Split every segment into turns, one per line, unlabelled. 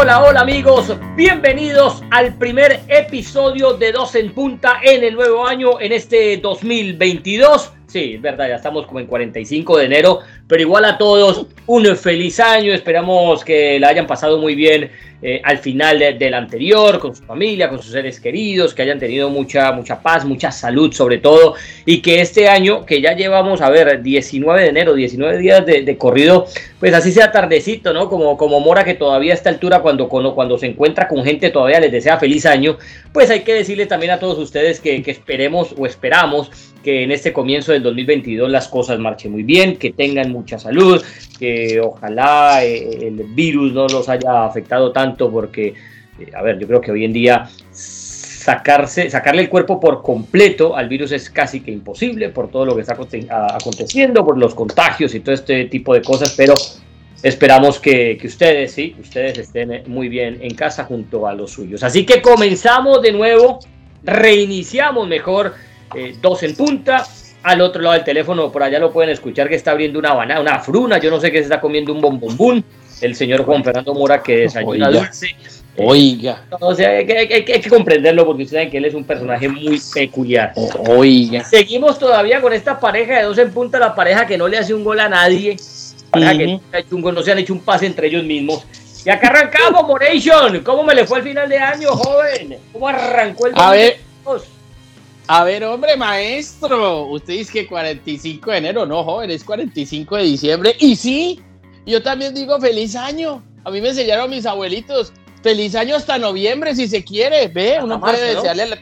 Hola, hola amigos, bienvenidos al primer episodio de Dos en Punta en el nuevo año, en este 2022. Sí, es verdad, ya estamos como en 45 de enero, pero igual a todos, un feliz año, esperamos que la hayan pasado muy bien eh, al final del anterior, con su familia, con sus seres queridos, que hayan tenido mucha, mucha paz, mucha salud sobre todo, y que este año, que ya llevamos, a ver, 19 de enero, 19 días de, corrido, pues así sea tardecito, ¿no? Como, como Mora que todavía a esta altura, cuando, cuando, cuando se encuentra con gente, todavía les desea feliz año, pues hay que decirle también a todos ustedes que, que esperemos o esperamos que en este comienzo del 2022 las cosas marchen muy bien, que tengan mucha salud, que ojalá eh, el virus no los haya afectado tanto porque, eh, a ver, yo creo que hoy en día sacarse, sacarle el cuerpo por completo al virus es casi que imposible por todo lo que está aconteciendo, por los contagios y todo este tipo de cosas, pero esperamos que, que ustedes, sí, ustedes estén muy bien en casa junto a los suyos. Así que comenzamos de nuevo, reiniciamos mejor eh, dos en punta. Al otro lado del teléfono, por allá lo pueden escuchar que está abriendo una banana, una fruna, yo no sé qué se está comiendo un bombombún. El señor Juan Fernando Mora que desayuna Oiga. dulce.
Oiga.
O sea, hay, que comprenderlo porque ustedes saben que él es un personaje muy peculiar.
Oiga.
Seguimos todavía con esta pareja de dos en punta, la pareja que no le hace un gol a nadie. Pareja que no, hecho un gol, no se han hecho un pase entre ellos mismos. Y acá arrancamos, Moration. ¿Cómo me le fue el final de año, joven? ¿Cómo arrancó el
A ver. A ver, hombre, maestro, usted dice que 45 de enero, no, joven, es 45 de diciembre. Y sí, yo también digo feliz año. A mí me enseñaron mis abuelitos, feliz año hasta noviembre si se quiere. Ve, uno puede desearle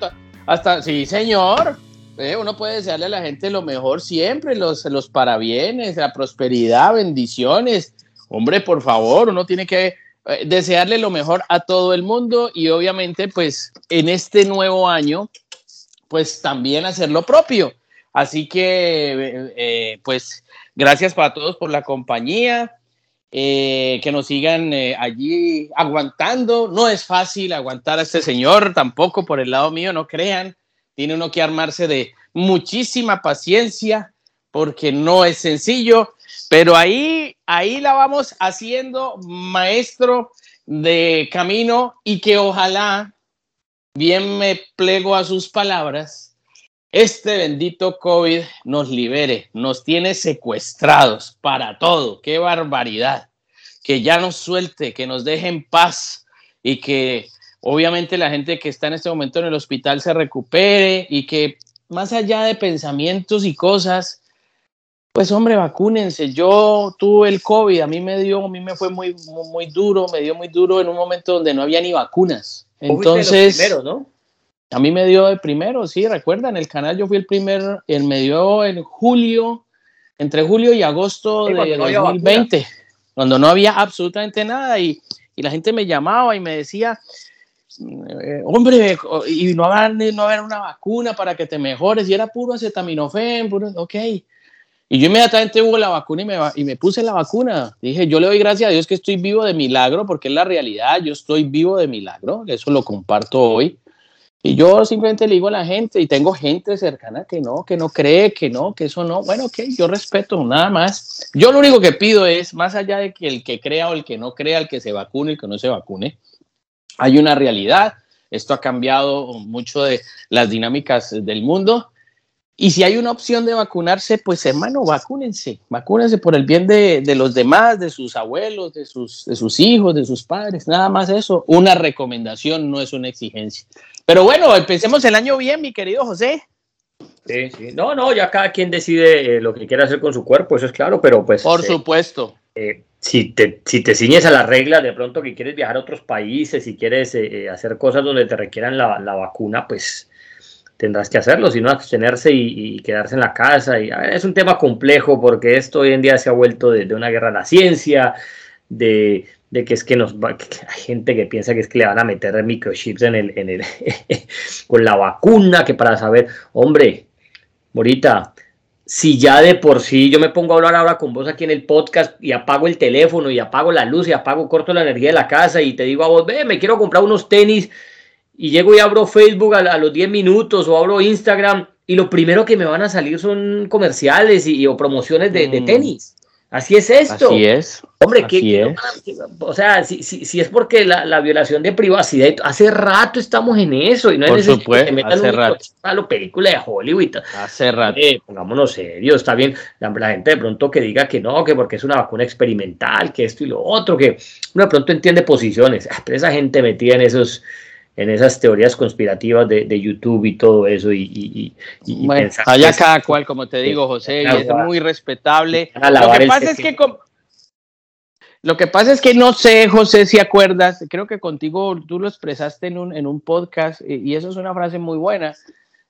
hasta, sí, señor. Ve, uno puede desearle a la gente lo mejor siempre, los, los parabienes, la prosperidad, bendiciones. Hombre, por favor, uno tiene que eh, desearle lo mejor a todo el mundo y obviamente, pues, en este nuevo año pues también hacer lo propio. Así que, eh, eh, pues, gracias para todos por la compañía, eh, que nos sigan allí aguantando. No es fácil aguantar a este señor, tampoco por el lado mío, no crean. Tiene uno que armarse de muchísima paciencia, porque no es sencillo, pero ahí, ahí la vamos haciendo, maestro de camino, y que ojalá bien me plego a sus palabras, este bendito COVID nos libere, nos tiene secuestrados para todo, qué barbaridad, que ya nos suelte, que nos deje en paz y que obviamente la gente que está en este momento en el hospital se recupere y que más allá de pensamientos y cosas, pues hombre, vacúnense. Yo tuve el COVID, a mí me dio, a mí me fue muy, muy duro, me dio muy duro en un momento donde no había ni vacunas. Entonces, primero, ¿no? A mí me dio el primero, sí, recuerdan, el canal yo fui el primer, él me dio en julio, entre julio y agosto de 2020, cuando no había absolutamente nada y, y, la gente me llamaba y me decía, eh, hombre, y no haber, no haber una vacuna para que te mejores, y era puro acetaminofén, puro, ok. Y yo inmediatamente hubo la vacuna y me, y me puse la vacuna. Dije, yo le doy gracias a Dios que estoy vivo de milagro, porque es la realidad, yo estoy vivo de milagro, eso lo comparto hoy. Y yo simplemente le digo a la gente, y tengo gente cercana que no, que no cree, que no, que eso no. Bueno, ok, yo respeto, nada más. Yo lo único que pido es, más allá de que el que crea o el que no crea, el que se vacune, el que no se vacune, hay una realidad. Esto ha cambiado mucho de las dinámicas del mundo y si hay una opción de vacunarse, pues hermano, vacúnense, vacúnense por el bien de, de, los demás, de sus abuelos, de sus, de sus hijos, de sus padres, nada más eso. Una recomendación, no es una exigencia. Pero bueno, empecemos el año bien, mi querido José.
Sí, sí. No, no, ya cada quien decide eh, lo que quiere hacer con su cuerpo, eso es claro, pero pues...
Por eh, supuesto.
Eh, si, te, si te ciñes a la regla, de pronto que quieres viajar a otros países, si quieres hacer cosas donde te requieran la, la vacuna, pues tendrás que hacerlo, sino abstenerse y, quedarse en la casa. Y, es un tema complejo porque esto hoy en día se ha vuelto de, una guerra a la ciencia, de, que es que nos va, hay gente que piensa que es que le van a meter microchips en el, en el con la vacuna, que para saber, hombre, Morita, si ya de por sí yo me pongo a hablar ahora con vos aquí en el podcast y apago el teléfono y apago la luz y apago, corto la energía de la casa y te digo a vos, ve, me quiero comprar unos tenis y llego y abro Facebook a, los 10 minutos o abro Instagram y lo primero que me van a salir son comerciales y, o promociones de, mm. tenis. Así es esto.
Así es.
Hombre, ¿qué, o sea, si, si, si, es porque la, la, violación de privacidad, hace rato estamos en eso y no
Por es supuesto, que metan hace
un
rato.
a la película de Hollywood.
Hace rato.
Eh, pongámonos serios, está bien. La, la, gente de pronto que diga que no, que porque es una vacuna experimental, que esto y lo otro, que uno de pronto entiende posiciones. Ah, pero esa gente metida en esos en esas teorías conspirativas de, de YouTube y todo eso. Y, y, y
bueno, allá cada cual, como te digo, José, y es muy respetable. Lo que pasa es que... Lo que pasa es que no sé, José, si acuerdas, creo que contigo tú lo expresaste en un, en un podcast y eso es una frase muy buena.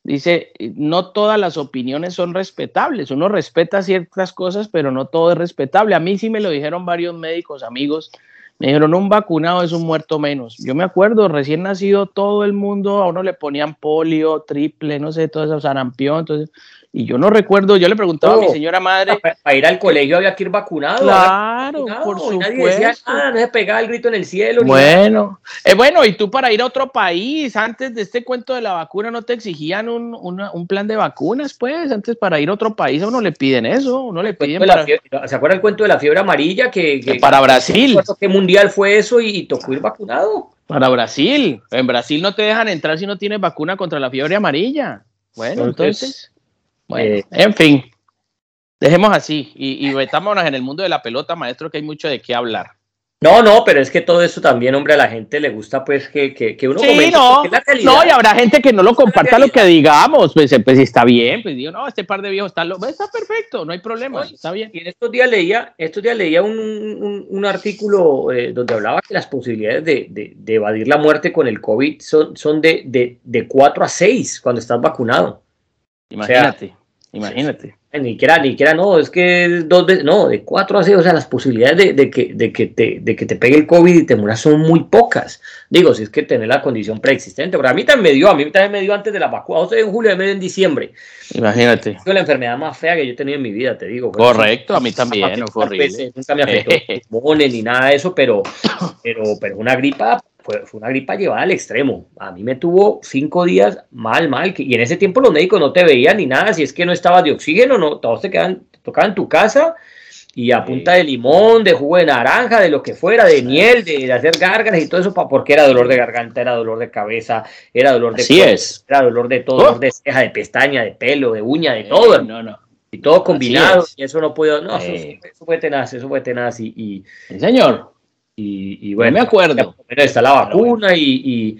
Dice, no todas las opiniones son respetables. Uno respeta ciertas cosas, pero no todo es respetable. A mí sí me lo dijeron varios médicos amigos me dijeron, un vacunado es un muerto menos. Yo me acuerdo, recién nacido todo el mundo, a uno le ponían polio, triple, no sé, todo eso, sarampión, entonces, y yo no recuerdo, yo le preguntaba oh, a mi señora madre.
Para, ir al colegio había que ir vacunado.
Claro, vacunado, por supuesto.
Nadie decía nada, no se pegaba el grito en el cielo.
Bueno, eh, bueno, y tú para ir a otro país, antes de este cuento de la vacuna, ¿no te exigían un, una, un plan de vacunas? Pues, antes para ir a otro país a uno le piden eso, uno le piden.
Para... Fiebre, ¿Se acuerda el cuento de la fiebre amarilla? Que, que
para Brasil.
¿Qué mundial fue eso y, y tocó ir vacunado?
Para Brasil. En Brasil no te dejan entrar si no tienes vacuna contra la fiebre amarilla. Bueno, entonces, entonces bueno, eh, en fin, dejemos así y, y metámonos en el mundo de la pelota, maestro, que hay mucho de qué hablar.
No, no, pero es que todo eso también, hombre, a la gente le gusta, pues, que, que, que uno
sí, no, no, y habrá gente que no lo comparta lo que digamos, pues, pues está bien, pues digo, no, este par de viejos está, lo, está perfecto, no hay problema, Oye, está bien.
Y en estos días leía, estos días leía un, un, un artículo eh, donde hablaba que las posibilidades de, de, de, evadir la muerte con el COVID son, son de, de, de 4 a 6 cuando estás vacunado.
Imagínate. O sea, Imagínate.
Ni siquiera, ni siquiera, no, es que dos veces, no, de cuatro a seis, o sea, las posibilidades de, de, que, de, que te, de que te pegue el COVID y te mueras son muy pocas. Digo, si es que tener la condición preexistente, pero a mí también me dio, a mí también me dio antes de la vacuna, o sea, en julio, en diciembre.
Imagínate.
Es la enfermedad más fea que yo he tenido en mi vida, te digo.
Correcto, a mí también, no fue horrible.
Nunca me afectó pulmones ni nada de eso, pero, pero, pero una gripa fue, fue, una gripa llevada al extremo. A mí me tuvo cinco días mal, mal. Y en ese tiempo los médicos no te veían ni nada. Si es que no estabas de oxígeno, no, todos te quedan, te tocaban en tu casa y a punta de limón, de jugo de naranja, de lo que fuera, de miel, de, de hacer gárgaras y todo eso, porque era dolor de garganta, era dolor de cabeza, era dolor de
Así cuerpo, es.
era dolor de todo, oh. dolor de ceja, de pestaña, de pelo, de uña, de todo.
Eh, no, no.
Y todo combinado, y eso no puedo, no, eh. eso, eso, fue tenaz, eso fue tenaz. Y, y
¿Sí, señor.
Y, y, bueno,
no me acuerdo.
Pero está la vacuna y, y,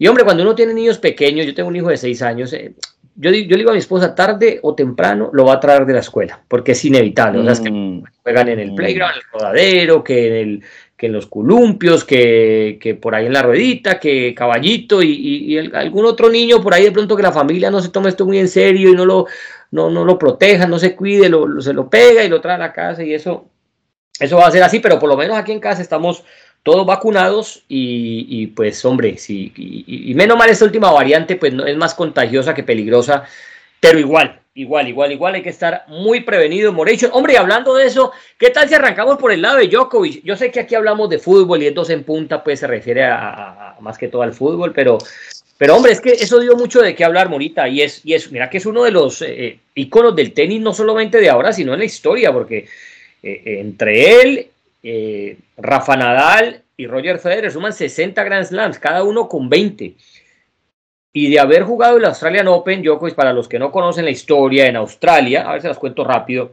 y, hombre, cuando uno tiene niños pequeños, yo tengo un hijo de seis años, eh, yo, yo le digo a mi esposa, tarde o temprano lo va a traer de la escuela, porque es inevitable. Mm. O sea, es que juegan en el playground, en el rodadero, que en, el, que en los columpios, que, que por ahí en la ruedita, que caballito y, y, y el, algún otro niño por ahí de pronto que la familia no se tome esto muy en serio y no lo, no, no lo proteja, no se cuide, lo, lo, se lo pega y lo trae a la casa y eso eso va a ser así, pero por lo menos aquí en casa estamos todos vacunados y, y pues hombre, sí, y, menos mal esta última variante pues no, es más contagiosa que peligrosa, pero igual, igual, igual, igual hay que estar muy prevenido, Moration. Hombre, y hablando de eso, ¿qué tal si arrancamos por el lado de Djokovic? Yo sé que aquí hablamos de fútbol y es dos en punta, pues se refiere a, más que todo al fútbol, pero pero hombre, es que eso dio mucho de qué hablar, Morita, y es, y es mira que es uno de los eh, iconos del tenis, no solamente de ahora, sino en la historia, porque eh, entre él, eh, Rafa Nadal y Roger Federer suman 60 Grand Slams, cada uno con 20. Y de haber jugado el Australian Open, yo pues para los que no conocen la historia en Australia, a ver si las cuento rápido,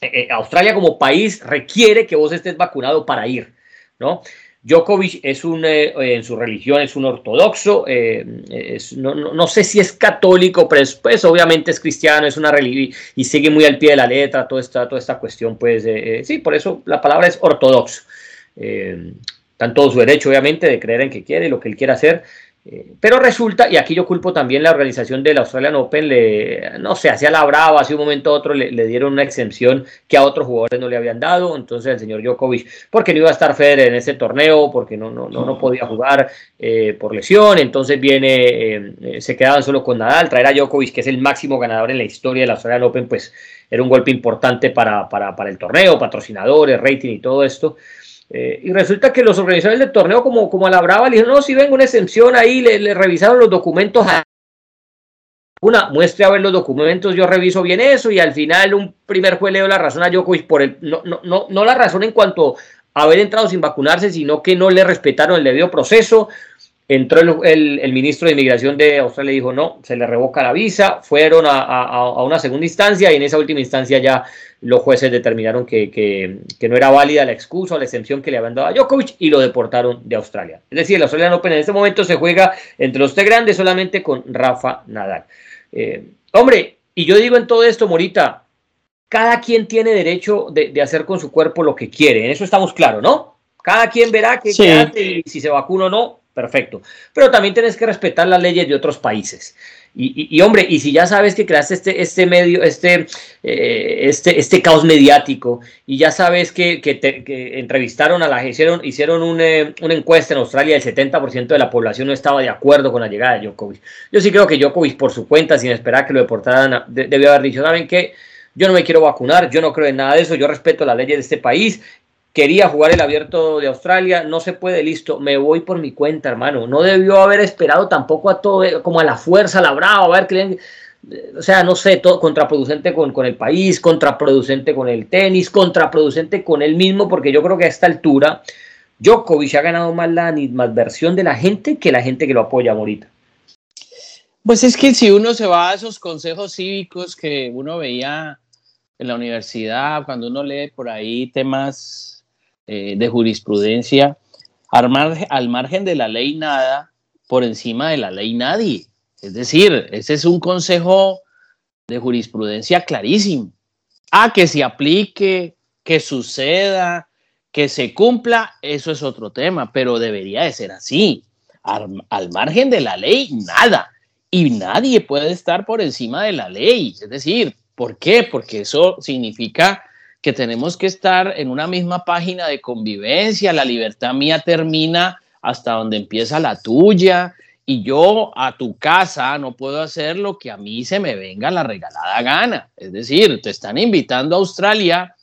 eh, Australia como país requiere que vos estés vacunado para ir, ¿no? Djokovic es un, eh, en su religión es un ortodoxo, eh, no, no, no, sé si es católico, pero es, pues obviamente es cristiano, es una religión y sigue muy al pie de la letra toda esta, toda esta cuestión, pues eh, sí, por eso la palabra es ortodoxo. está en todo su derecho, obviamente, de creer en que quiere, lo que él quiera hacer, eh, pero resulta, y aquí yo culpo también la organización del Australian Open, le, no sé, hacía la brava, hace un momento a otro le, le, dieron una exención que a otros jugadores no le habían dado, entonces el señor Djokovic, porque no iba a estar Federer en ese torneo, porque no, no, no, no podía jugar eh, por lesión, entonces viene, eh, se quedaban solo con Nadal, traer a Djokovic, que es el máximo ganador en la historia del Australian Open, pues era un golpe importante para, para, para el torneo, patrocinadores, rating y todo esto. Eh, y resulta que los organizadores del torneo, como, como a la brava, le dijeron, no, si vengo una exención ahí, le, revisaron los documentos a vacuna, muestre a ver los documentos, yo reviso bien eso y al final un primer juez le dio la razón a Djokovic por el, no, no, no, la razón en cuanto a haber entrado sin vacunarse, sino que no le respetaron el debido proceso, Entró el, ministro de Inmigración de Australia y dijo no, se le revoca la visa, fueron a, una segunda instancia y en esa última instancia ya los jueces determinaron que, no era válida la excusa o la exención que le habían dado a Djokovic y lo deportaron de Australia. Es decir, la Australian Open en este momento se juega entre los tres grandes solamente con Rafa Nadal. Eh, hombre, y yo digo en todo esto, Morita, cada quien tiene derecho de, hacer con su cuerpo lo que quiere, en eso estamos claros, ¿no? Cada quien verá qué hace y si se vacuna o no, perfecto. Pero también tienes que respetar las leyes de otros países. Y, hombre, y si ya sabes que creaste este, este medio, este, eh, este, este caos mediático, y ya sabes que, que, entrevistaron a la hicieron, hicieron eh, una encuesta en Australia, el 70% de la población no estaba de acuerdo con la llegada de Djokovic. Yo sí creo que Djokovic, por su cuenta, sin esperar que lo deportaran, debió haber dicho, ¿saben qué? Yo no me quiero vacunar, yo no creo en nada de eso, yo respeto las leyes de este país quería jugar el abierto de Australia, no se puede, listo, me voy por mi cuenta, hermano. No debió haber esperado tampoco a todo, como a la fuerza, a la brava, a ver que o sea, no sé, todo contraproducente con, con, el país, contraproducente con el tenis, contraproducente con él mismo, porque yo creo que a esta altura Djokovic ha ganado más la animadversión de la gente que la gente que lo apoya ahorita.
Pues es que si uno se va a esos consejos cívicos que uno veía en la universidad, cuando uno lee por ahí temas eh, de jurisprudencia, al, margen de la ley nada, por encima de la ley nadie. Es decir, ese es un consejo de jurisprudencia clarísimo. Ah, que se aplique, que suceda, que se cumpla, eso es otro tema, pero debería de ser así. Al, margen de la ley, nada. Y nadie puede estar por encima de la ley. Es decir, ¿por qué? Porque eso significa que tenemos que estar en una misma página de convivencia, la libertad mía termina hasta donde empieza la tuya y yo a tu casa no puedo hacer lo que a mí se me venga la regalada gana. Es decir, te están invitando a Australia,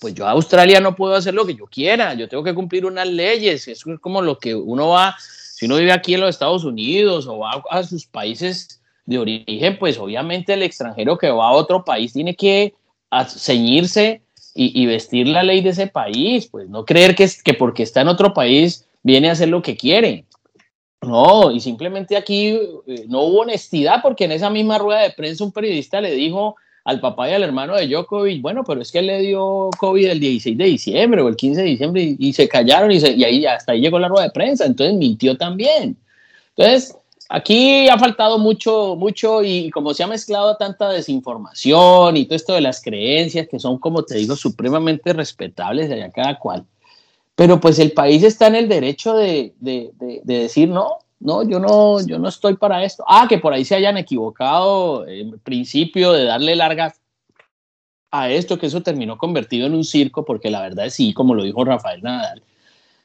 pues yo a Australia no puedo hacer lo que yo quiera, yo tengo que cumplir unas leyes, eso es como lo que uno va, si uno vive aquí en los Estados Unidos o va a sus países de origen, pues obviamente el extranjero que va a otro país tiene que a ceñirse y, vestir la ley de ese país, pues no creer que, que porque está en otro país viene a hacer lo que quiere. No, y simplemente aquí eh, no hubo honestidad porque en esa misma rueda de prensa un periodista le dijo al papá y al hermano de Djokovic, bueno, pero es que él le dio COVID el 16 de diciembre o el 15 de diciembre y, se callaron y, y ahí hasta ahí llegó la rueda de prensa, entonces mintió también. Entonces, Aquí ha faltado mucho, mucho y como se ha mezclado tanta desinformación y todo esto de las creencias que son, como te digo, supremamente respetables de allá cada cual. Pero pues el país está en el derecho de, de, de, decir, no, no, yo no, yo no estoy para esto. Ah, que por ahí se hayan equivocado en principio de darle largas a esto, que eso terminó convertido en un circo, porque la verdad es sí, como lo dijo Rafael Nadal.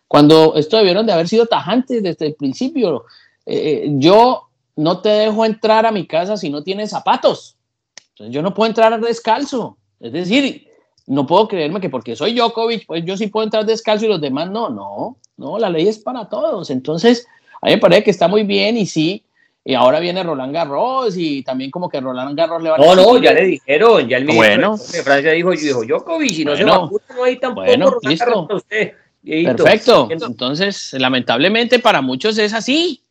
Cuando esto debieron de haber sido tajantes desde el principio, eh, eh, yo no te dejo entrar a mi casa si no tienes zapatos. Entonces yo no puedo entrar descalzo. Es decir, no puedo creerme que porque soy Djokovic, pues yo sí puedo entrar descalzo y los demás no. No, no, la ley es para todos. Entonces, a mí me parece que está muy bien y sí. Y ahora viene Roland Garros y también como que Roland Garros le va
a No, no, ya le dijeron, ya el ministro bueno. de Francia dijo, dijo Djokovic, y no bueno, se vacuna, no hay tampoco
bueno, Roland listo. Garros para usted. Perfecto. Entonces, lamentablemente para muchos es así.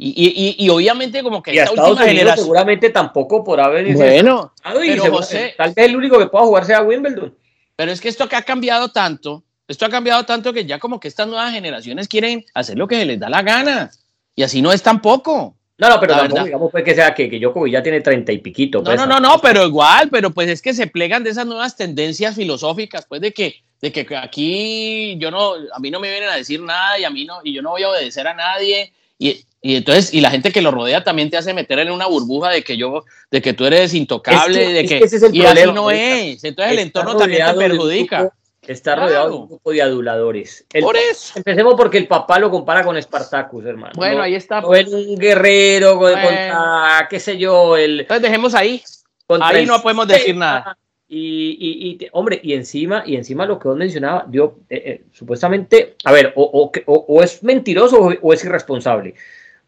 Y, y, y, obviamente como que
y esta última generación seguramente tampoco por haber
bueno.
pero José, tal vez el único que pueda jugar sea Wimbledon.
Pero es que esto que ha cambiado tanto esto ha cambiado tanto que ya como que estas nuevas generaciones quieren hacer lo que se les da la gana. Y así no es tampoco.
No, no, pero tampoco digamos pues que sea que, que Djokovic ya tiene treinta y piquito.
No, pues, no, no, no, pero igual, pero pues es que se plegan de esas nuevas tendencias filosóficas, pues de que, de que aquí yo no, a mí no me vienen a decir nada y a mí no, y yo no voy a obedecer a nadie. Y, y entonces, y la gente que lo rodea también te hace meter en una burbuja de que yo, de que tú eres intocable, de que, y así no es. Entonces el entorno también te perjudica.
está rodeado de un grupo de aduladores.
Por eso.
Empecemos porque el papá lo compara con Spartacus, hermano.
Bueno, ahí está.
O un guerrero contra, qué sé yo, el.
Entonces dejemos ahí. Ahí no podemos decir nada.
Y, y, hombre, y encima, y encima lo que vos mencionabas, yo, eh, eh, supuestamente, a ver, o, o, o, es mentiroso o, es irresponsable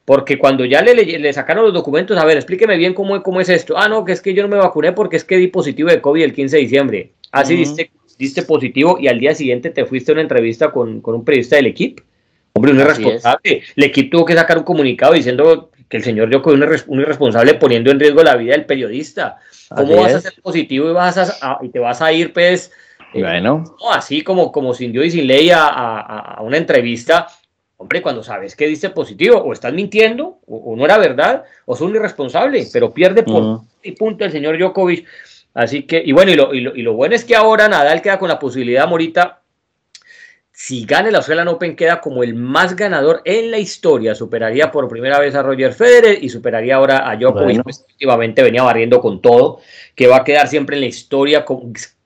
Porque cuando ya le, le, sacaron los documentos, a ver, explíqueme bien cómo, cómo es esto. Ah, no, que es que yo no me vacuné porque es que di positivo de COVID el 15 de diciembre. Así diste, diste, positivo y al día siguiente te fuiste a una entrevista con, con un periodista del equipo. Hombre, un irresponsable. El equipo tuvo que sacar un comunicado diciendo que el señor Djokovic es un irresponsable poniendo en riesgo la vida del periodista. ¿Cómo vas a ser positivo y, vas a, y te vas a ir, pues,
eh, bueno.
así como, como sin Dios y sin ley a, a, una entrevista? Hombre, cuando sabes que dice positivo, o estás mintiendo, o, no era verdad, o son irresponsable, pero pierde por y punto el señor Djokovic. Así que, y bueno, y lo, y lo, y lo bueno es que ahora Nadal queda con la posibilidad, Morita, si gana el Australian Open, queda como el más ganador en la historia. Superaría por primera vez a Roger Federer y superaría ahora a Djokovic, pues, últimamente venía barriendo con todo, que va a quedar siempre en la historia,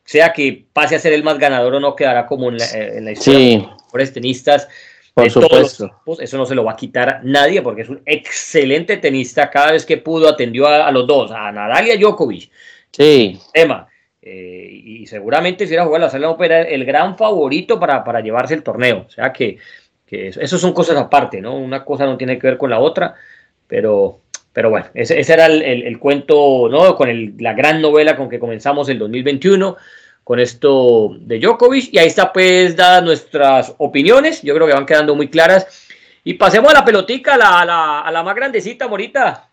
sea que pase a ser el más ganador o no, quedará como en la, eh, historia de los mejores tenistas.
Por supuesto.
eso no se lo va a quitar nadie porque es un excelente tenista. Cada vez que pudo atendió a, los dos, a Nadal y a Djokovic.
Sí.
Tema. Eh, y seguramente si era jugar la sala opera el gran favorito para, para, llevarse el torneo. O sea que, que eso, son cosas aparte, ¿no? Una cosa no tiene que ver con la otra, pero, pero bueno, ese, ese era el, el, cuento, ¿no? Con el, la gran novela con que comenzamos el 2021 con esto de Djokovic. Y ahí está pues dadas nuestras opiniones. Yo creo que van quedando muy claras. Y pasemos a la pelotica, a la, a la, a la más grandecita, Morita.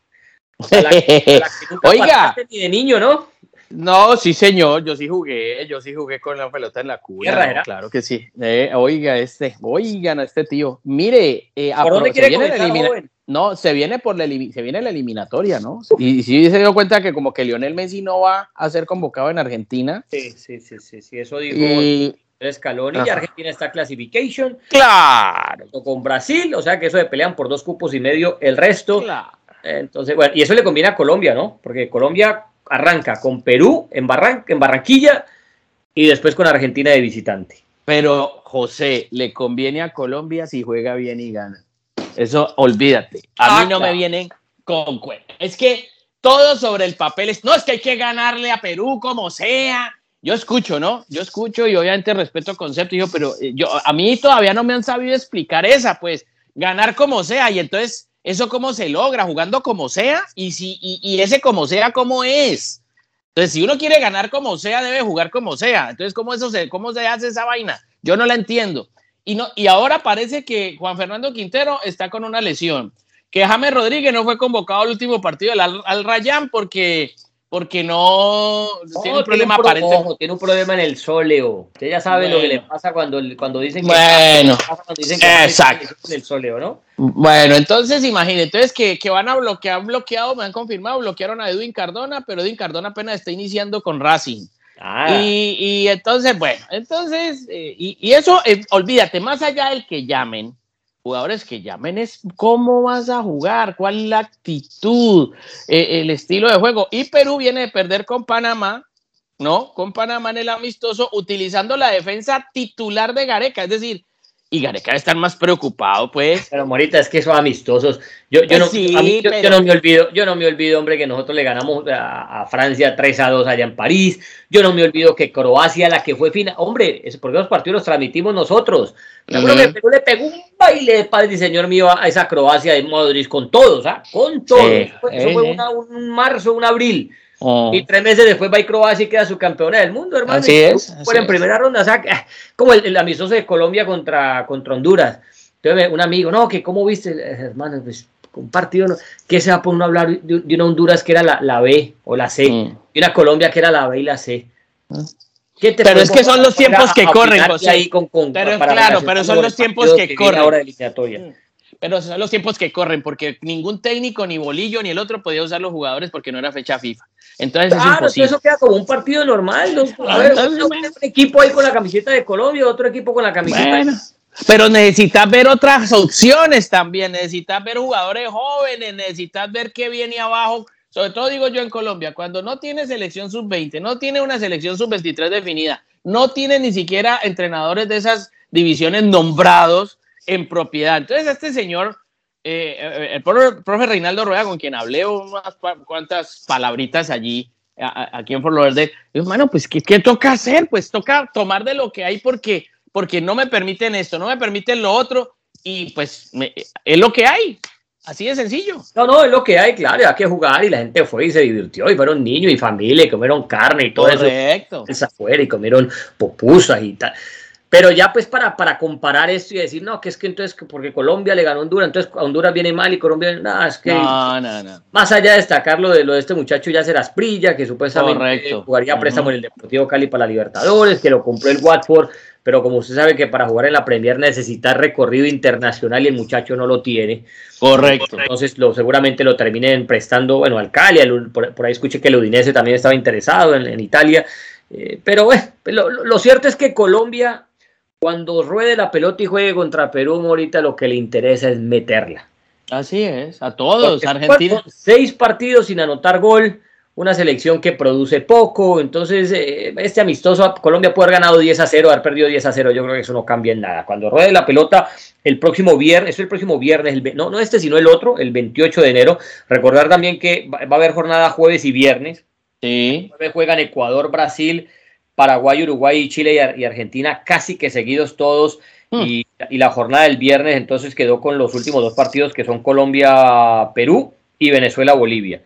A la, que Oiga.
Ni de niño, ¿no?
No, sí, señor, yo sí jugué, yo sí jugué con la pelota en la cuna. claro que sí. Eh, oiga, este, oigan a este tío. Mire,
eh, ¿por dónde quiere comenzar,
No, se viene por la, se viene la eliminatoria, ¿no? Y sí se dio cuenta que como que Lionel Messi no va a ser convocado en Argentina.
Sí, sí, sí, sí, sí eso dijo y... Scaloni y Argentina está clasification.
Claro.
Con Brasil, o sea que eso de pelean por dos cupos y medio el resto. Claro. Entonces, bueno, y eso le conviene a Colombia, ¿no? Porque Colombia arranca con Perú en, en Barranquilla y después con Argentina de visitante.
Pero, José, le conviene a Colombia si juega bien y gana. Eso, olvídate. A mí no me vienen con cuenta. Es que todo sobre el papel es, no, es que hay que ganarle a Perú como sea. Yo escucho, ¿no? Yo escucho y obviamente respeto el concepto, yo, pero eh, yo, a mí todavía no me han sabido explicar esa, pues, ganar como sea. Y entonces, ¿Eso cómo se logra? Jugando como sea. Y, si, y, ese como sea, ¿cómo es? Entonces, si uno quiere ganar como sea, debe jugar como sea. Entonces, ¿cómo, eso se, cómo se hace esa vaina? Yo no la entiendo. Y, no, y ahora parece que Juan Fernando Quintero está con una lesión. Que James Rodríguez no fue convocado al último partido del Al, Al Rayán porque porque no,
tiene un problema tiene un problema en el sóleo. Usted ya sabe lo que le pasa cuando, cuando dicen que
bueno,
cuando dicen que exacto. en el sóleo, ¿no?
Bueno, entonces imagínate, entonces que, que, van a bloquear, han bloqueado, me han confirmado, bloquearon a Edwin Cardona, pero Edwin Cardona apenas está iniciando con Racing. Ah. Y, entonces, bueno, entonces, eh, y, y, eso, eh, olvídate, más allá del que llamen, jugadores que llamen es cómo vas a jugar, cuál es la actitud, eh, el estilo de juego. Y Perú viene de perder con Panamá, ¿no? Con Panamá en el amistoso, utilizando la defensa titular de Gareca, es decir, y Gareca estar más preocupado, pues.
Pero Morita, es que son amistosos. Yo, yo, pues no, yo, no me olvido, yo no me olvido, hombre, que nosotros le ganamos a, Francia 3 a 2 allá en París. Yo no me olvido que Croacia, la que fue fina, hombre, es porque los partidos los transmitimos nosotros. Yo creo que Perú le pegó un baile de padre y señor mío a esa Croacia de Modric con todos, ¿ah? Con todos. eso fue eh, un marzo, un abril. Oh. Y tres meses después va y Croacia y queda su campeona del mundo, hermano.
Así es.
en primera ronda, como el, amistoso de Colombia contra, contra Honduras. Entonces, un amigo, no, que cómo viste, hermano, pues un partido, ¿no? ¿qué se va a poner a hablar de, una Honduras que era la, la B o la C? Mm. Y una Colombia que era la B y la C.
Mm. pero es que son los tiempos que corren, José. pero claro, pero son los tiempos que, corren. Ahora
eliminatoria.
Pero son los tiempos que corren, porque ningún técnico, ni Bolillo, ni el otro podía usar los jugadores porque no era fecha FIFA. Entonces es imposible.
eso queda como un partido normal. A ver, un equipo ahí con la camiseta de Colombia, otro equipo con la camiseta. Bueno,
pero necesitas ver otras opciones también. Necesitas ver jugadores jóvenes, necesitas ver qué viene abajo. Sobre todo digo yo en Colombia, cuando no tiene selección sub-20, no tiene una selección sub-23 definida, no tiene ni siquiera entrenadores de esas divisiones nombrados en propiedad. Entonces, este señor, eh, eh, el profe Reinaldo Rueda, con quien hablé unas cuantas palabritas allí, aquí en Fort Lauderdale, dijo, bueno, pues, ¿qué, ¿qué, toca hacer? Pues toca tomar de lo que hay porque, porque no me permiten esto, no me permiten lo otro, y pues es lo que hay. Así de sencillo.
No, no, es lo que hay, claro, hay que jugar y la gente fue y se divirtió y fueron niños y familia y comieron carne y todo
Correcto.
eso. afuera y comieron popusas y tal. Pero ya pues para, para comparar esto y decir, no, que es que entonces, porque Colombia le ganó a Honduras, entonces Honduras viene mal y Colombia, nada, es que...
No, no, no.
Más allá de destacar lo de, lo de este muchacho ya será Asprilla, que supuestamente
Correcto.
jugaría préstamo en el Deportivo Cali para la Libertadores, que lo compró el Watford, pero como usted sabe que para jugar en la Premier necesita recorrido internacional y el muchacho no lo tiene.
Correcto.
Entonces lo, seguramente lo terminen prestando, bueno, al Cali, al- por, por ahí escuché que el Udinese también estaba interesado en, en Italia, eh, pero bueno, lo cierto es que Colombia, cuando ruede la pelota y juegue contra Perú, ahorita lo que le interesa es meterla.
Así es, a todos.
Porque
Argentina.
Seis partidos sin anotar gol, una selección que produce poco. Entonces, eh, este amistoso, Colombia puede haber ganado 10 a 0, haber perdido 10 a 0. Yo creo que eso no cambia en nada. Cuando ruede la pelota el próximo viernes, eso el próximo viernes, el no, no este, sino el otro, el 28 de enero. Recordar también que va va a haber jornada jueves y viernes.
Sí,
Jueves juegan Ecuador, Brasil, Paraguay, Uruguay, Chile y, Ar- y Argentina, casi que seguidos todos.
Mm.
Y, y la jornada del viernes entonces quedó con los últimos dos partidos que son Colombia-Perú y Venezuela-Bolivia.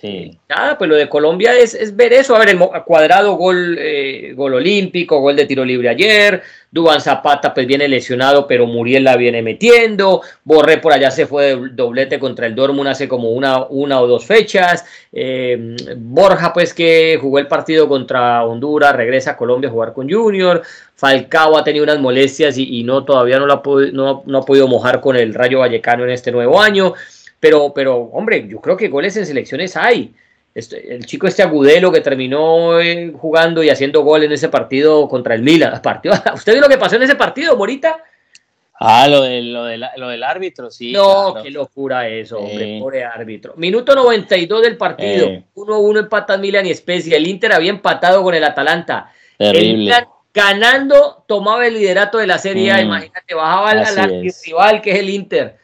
Sí.
Nada, pues lo de Colombia es, es ver eso. A ver, el cuadrado, gol, eh, gol olímpico, gol de tiro libre ayer. Dubán Zapata, pues viene lesionado, pero Muriel la viene metiendo. Borré por allá se fue de doblete contra el Dortmund hace como una, una o dos fechas. Eh, Borja, pues que jugó el partido contra Honduras, regresa a Colombia a jugar con Junior. Falcao ha tenido unas molestias y, y no todavía no, la no, no ha podido mojar con el Rayo Vallecano en este nuevo año. Pero, pero, hombre, yo creo que goles en selecciones hay. Este- el chico este Agudelo que terminó eh, jugando y haciendo gol en ese partido contra el Milan. Partido, ¿Usted vio lo que pasó en ese partido, Morita?
Ah, lo del, lo del, lo del árbitro, sí.
no,
claro.
qué locura eso, hombre, pobre árbitro. Minuto 92 del partido.
Eh.
1-1 empatan Milan y Spezia. El Inter había empatado con el Atalanta. El
Terrible.
Milan ganando tomaba el liderato de la Serie A.
Mm.
Imagínate, bajaba
es.
rival que es el Inter.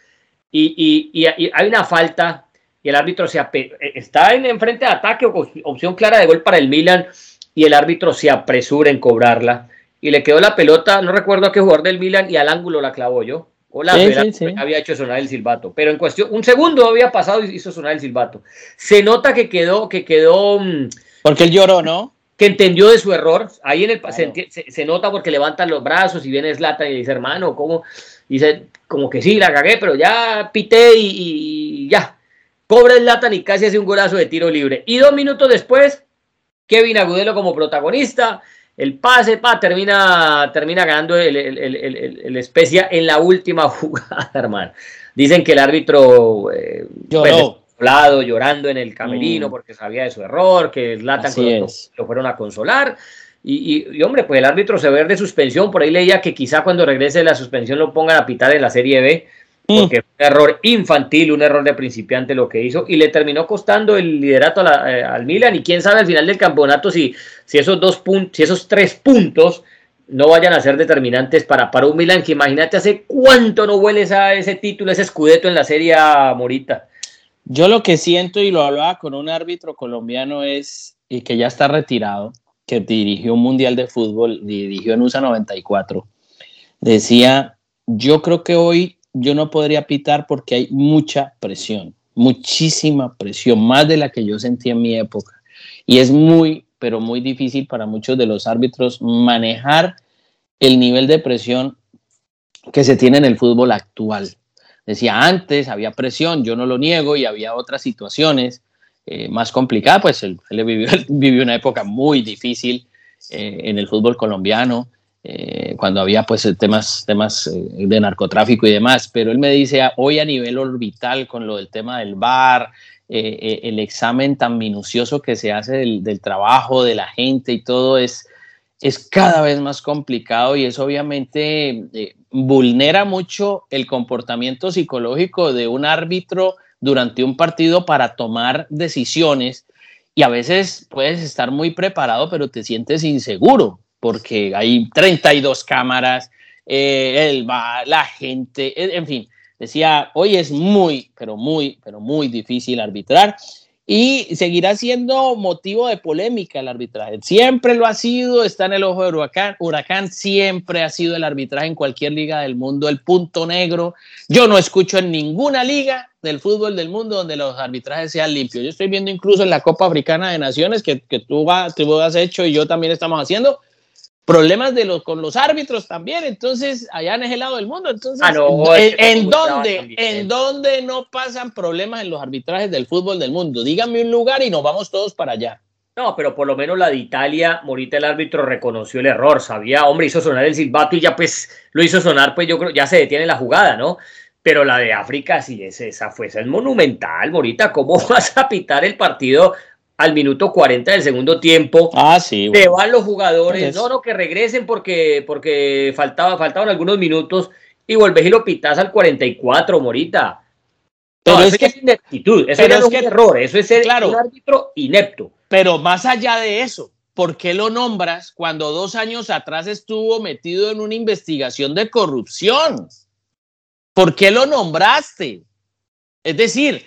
Y, y- y- y hay una falta y el árbitro se ape- está en, en frente de ataque o opción clara de gol para el Milan y el árbitro se apresura en cobrarla y le quedó la pelota, no recuerdo a qué jugador del Milan y al ángulo la clavó yo.
Sí,
el
sí,
había hecho sonar el silbato, pero en cuestión, un segundo había pasado y hizo sonar el silbato. Se nota que quedó, que quedó, mm,
Porque él lloró, ¿no?
que entendió de su error. Ahí en el se,
Claro.
enti- se- se nota porque levantan los brazos y viene Zlatan y dice, hermano, ¿cómo? Dice, como que sí, la cagué, pero ya pité y, y ya. Cobra Zlatan y casi hace un golazo de tiro libre. Y dos minutos después, Kevin Agudelo como protagonista. El pase, pa, termina, termina ganando el, el, el, el, Spezia en la última jugada, hermano. Dicen que el árbitro eh, pues,
Lloró.
lado, llorando en el camerino
Mm.
porque sabía de su error, que Zlatan
Así
lo, lo fueron a consolar. Y, y- y, hombre, pues el árbitro se ve de suspensión. Por ahí leía que quizá cuando regrese de la suspensión lo pongan a pitar en la Serie B,
Mm.
porque fue un error infantil, un error de principiante lo que hizo, y le terminó costando el liderato a la- eh, al Milan. Y quién sabe al final del campeonato si, si esos dos puntos, si esos tres puntos no vayan a ser determinantes para, para un Milan que imagínate hace cuánto no huele esa, ese título, ese escudeto en la Serie A, Morita.
Yo lo que siento, y lo hablaba con un árbitro colombiano, es, y que ya está retirado, que dirigió un mundial de fútbol, dirigió en USA 94, decía, yo creo que hoy yo no podría pitar porque hay mucha presión, muchísima presión, más de la que yo sentí en mi época. Y es muy, pero muy difícil para muchos de los árbitros manejar el nivel de presión que se tiene en el fútbol actual. Decía, antes había presión, yo no lo niego, y había otras situaciones eh, más complicadas, pues él, vivió, vivió, una época muy difícil eh, en el fútbol colombiano, eh, cuando había pues temas, temas de narcotráfico y demás, pero él me dice, ah, hoy a nivel orbital con lo del tema del eh, el examen tan minucioso que se hace del, del trabajo de la gente y todo es, es cada vez más complicado y eso obviamente vulnera mucho el comportamiento psicológico de un árbitro durante un partido para tomar decisiones y a veces puedes estar muy preparado pero te sientes inseguro porque hay 32 cámaras, eh, el, la gente, en fin, decía, hoy es muy, pero muy, pero muy difícil arbitrar y seguirá siendo motivo de polémica el arbitraje. Siempre lo ha sido, está en el ojo del huracán. Huracán siempre ha sido el arbitraje en cualquier liga del mundo, el punto negro. Yo no escucho en ninguna liga del fútbol del mundo donde los arbitrajes sean limpios. Yo estoy viendo incluso en la Copa Africana de Naciones que, que tú, tú has hecho y yo también estamos haciendo, problemas de los, con los árbitros también, entonces allá en ese lado del mundo, entonces ah, ¿en, dónde, en dónde no pasan problemas en los arbitrajes del fútbol del mundo? Díganme un lugar y nos vamos todos para allá.
No, pero por lo menos la de Italia, Morita el árbitro reconoció el error, sabía, hombre, hizo sonar el silbato y ya pues lo hizo sonar, pues yo creo, ya se detiene la jugada, ¿no? Pero la de África sí es esa, fue, esa es monumental, Morita, ¿cómo vas a pitar el partido al minuto 40 del segundo tiempo.
Ah, sí.
Te van los jugadores, no, no, que regresen porque, porque faltaba, faltaban algunos minutos y vuelves y lo pitas al 44, Morita. Pero es que es ineptitud, eso es, que, un error, eso es ser claro, un árbitro inepto.
Pero más allá de eso, ¿por qué lo nombras cuando dos años atrás estuvo metido en una investigación de corrupción? ¿Por qué lo nombraste? Es decir,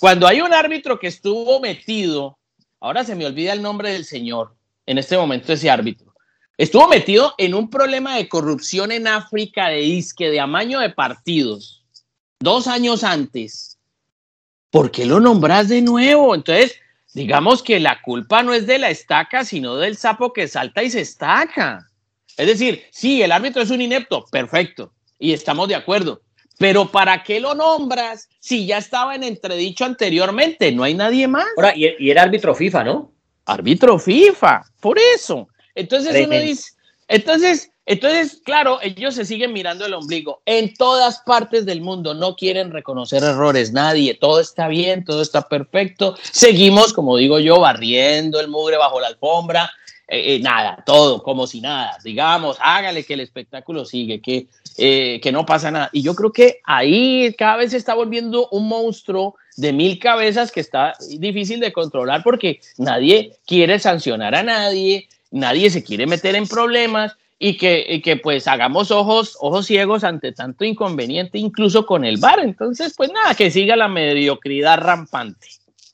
cuando hay un árbitro que estuvo metido ahora se me olvida el nombre del señor, en este momento ese árbitro, estuvo metido en un problema de corrupción en África de disque de amaño de partidos, dos años antes. ¿Por qué lo nombras de nuevo? Entonces, digamos que la culpa no es de la estaca, sino del sapo que salta y se estaca. Es decir, sí, el árbitro es un inepto, perfecto, y estamos de acuerdo. Pero ¿para qué lo nombras si ya estaba en entredicho anteriormente? No hay nadie más.
Ahora, y, era árbitro FIFA, ¿no?
Árbitro FIFA, por eso. Entonces uno dice, entonces, entonces, claro, ellos se siguen mirando el ombligo. En todas partes del mundo no quieren reconocer errores, nadie. Todo está bien, todo está perfecto. Seguimos, como digo yo, barriendo el mugre bajo la alfombra. Eh, eh, nada, todo como si nada. Digamos, hágale que el espectáculo sigue, que eh, que no pasa nada. Y yo creo que ahí cada vez se está volviendo un monstruo de mil cabezas que está difícil de controlar porque nadie quiere sancionar a nadie, nadie se quiere meter en problemas y que, que pues hagamos ojos, ojos ciegos ante tanto inconveniente, incluso con el bar. Entonces, pues nada, que siga la mediocridad rampante.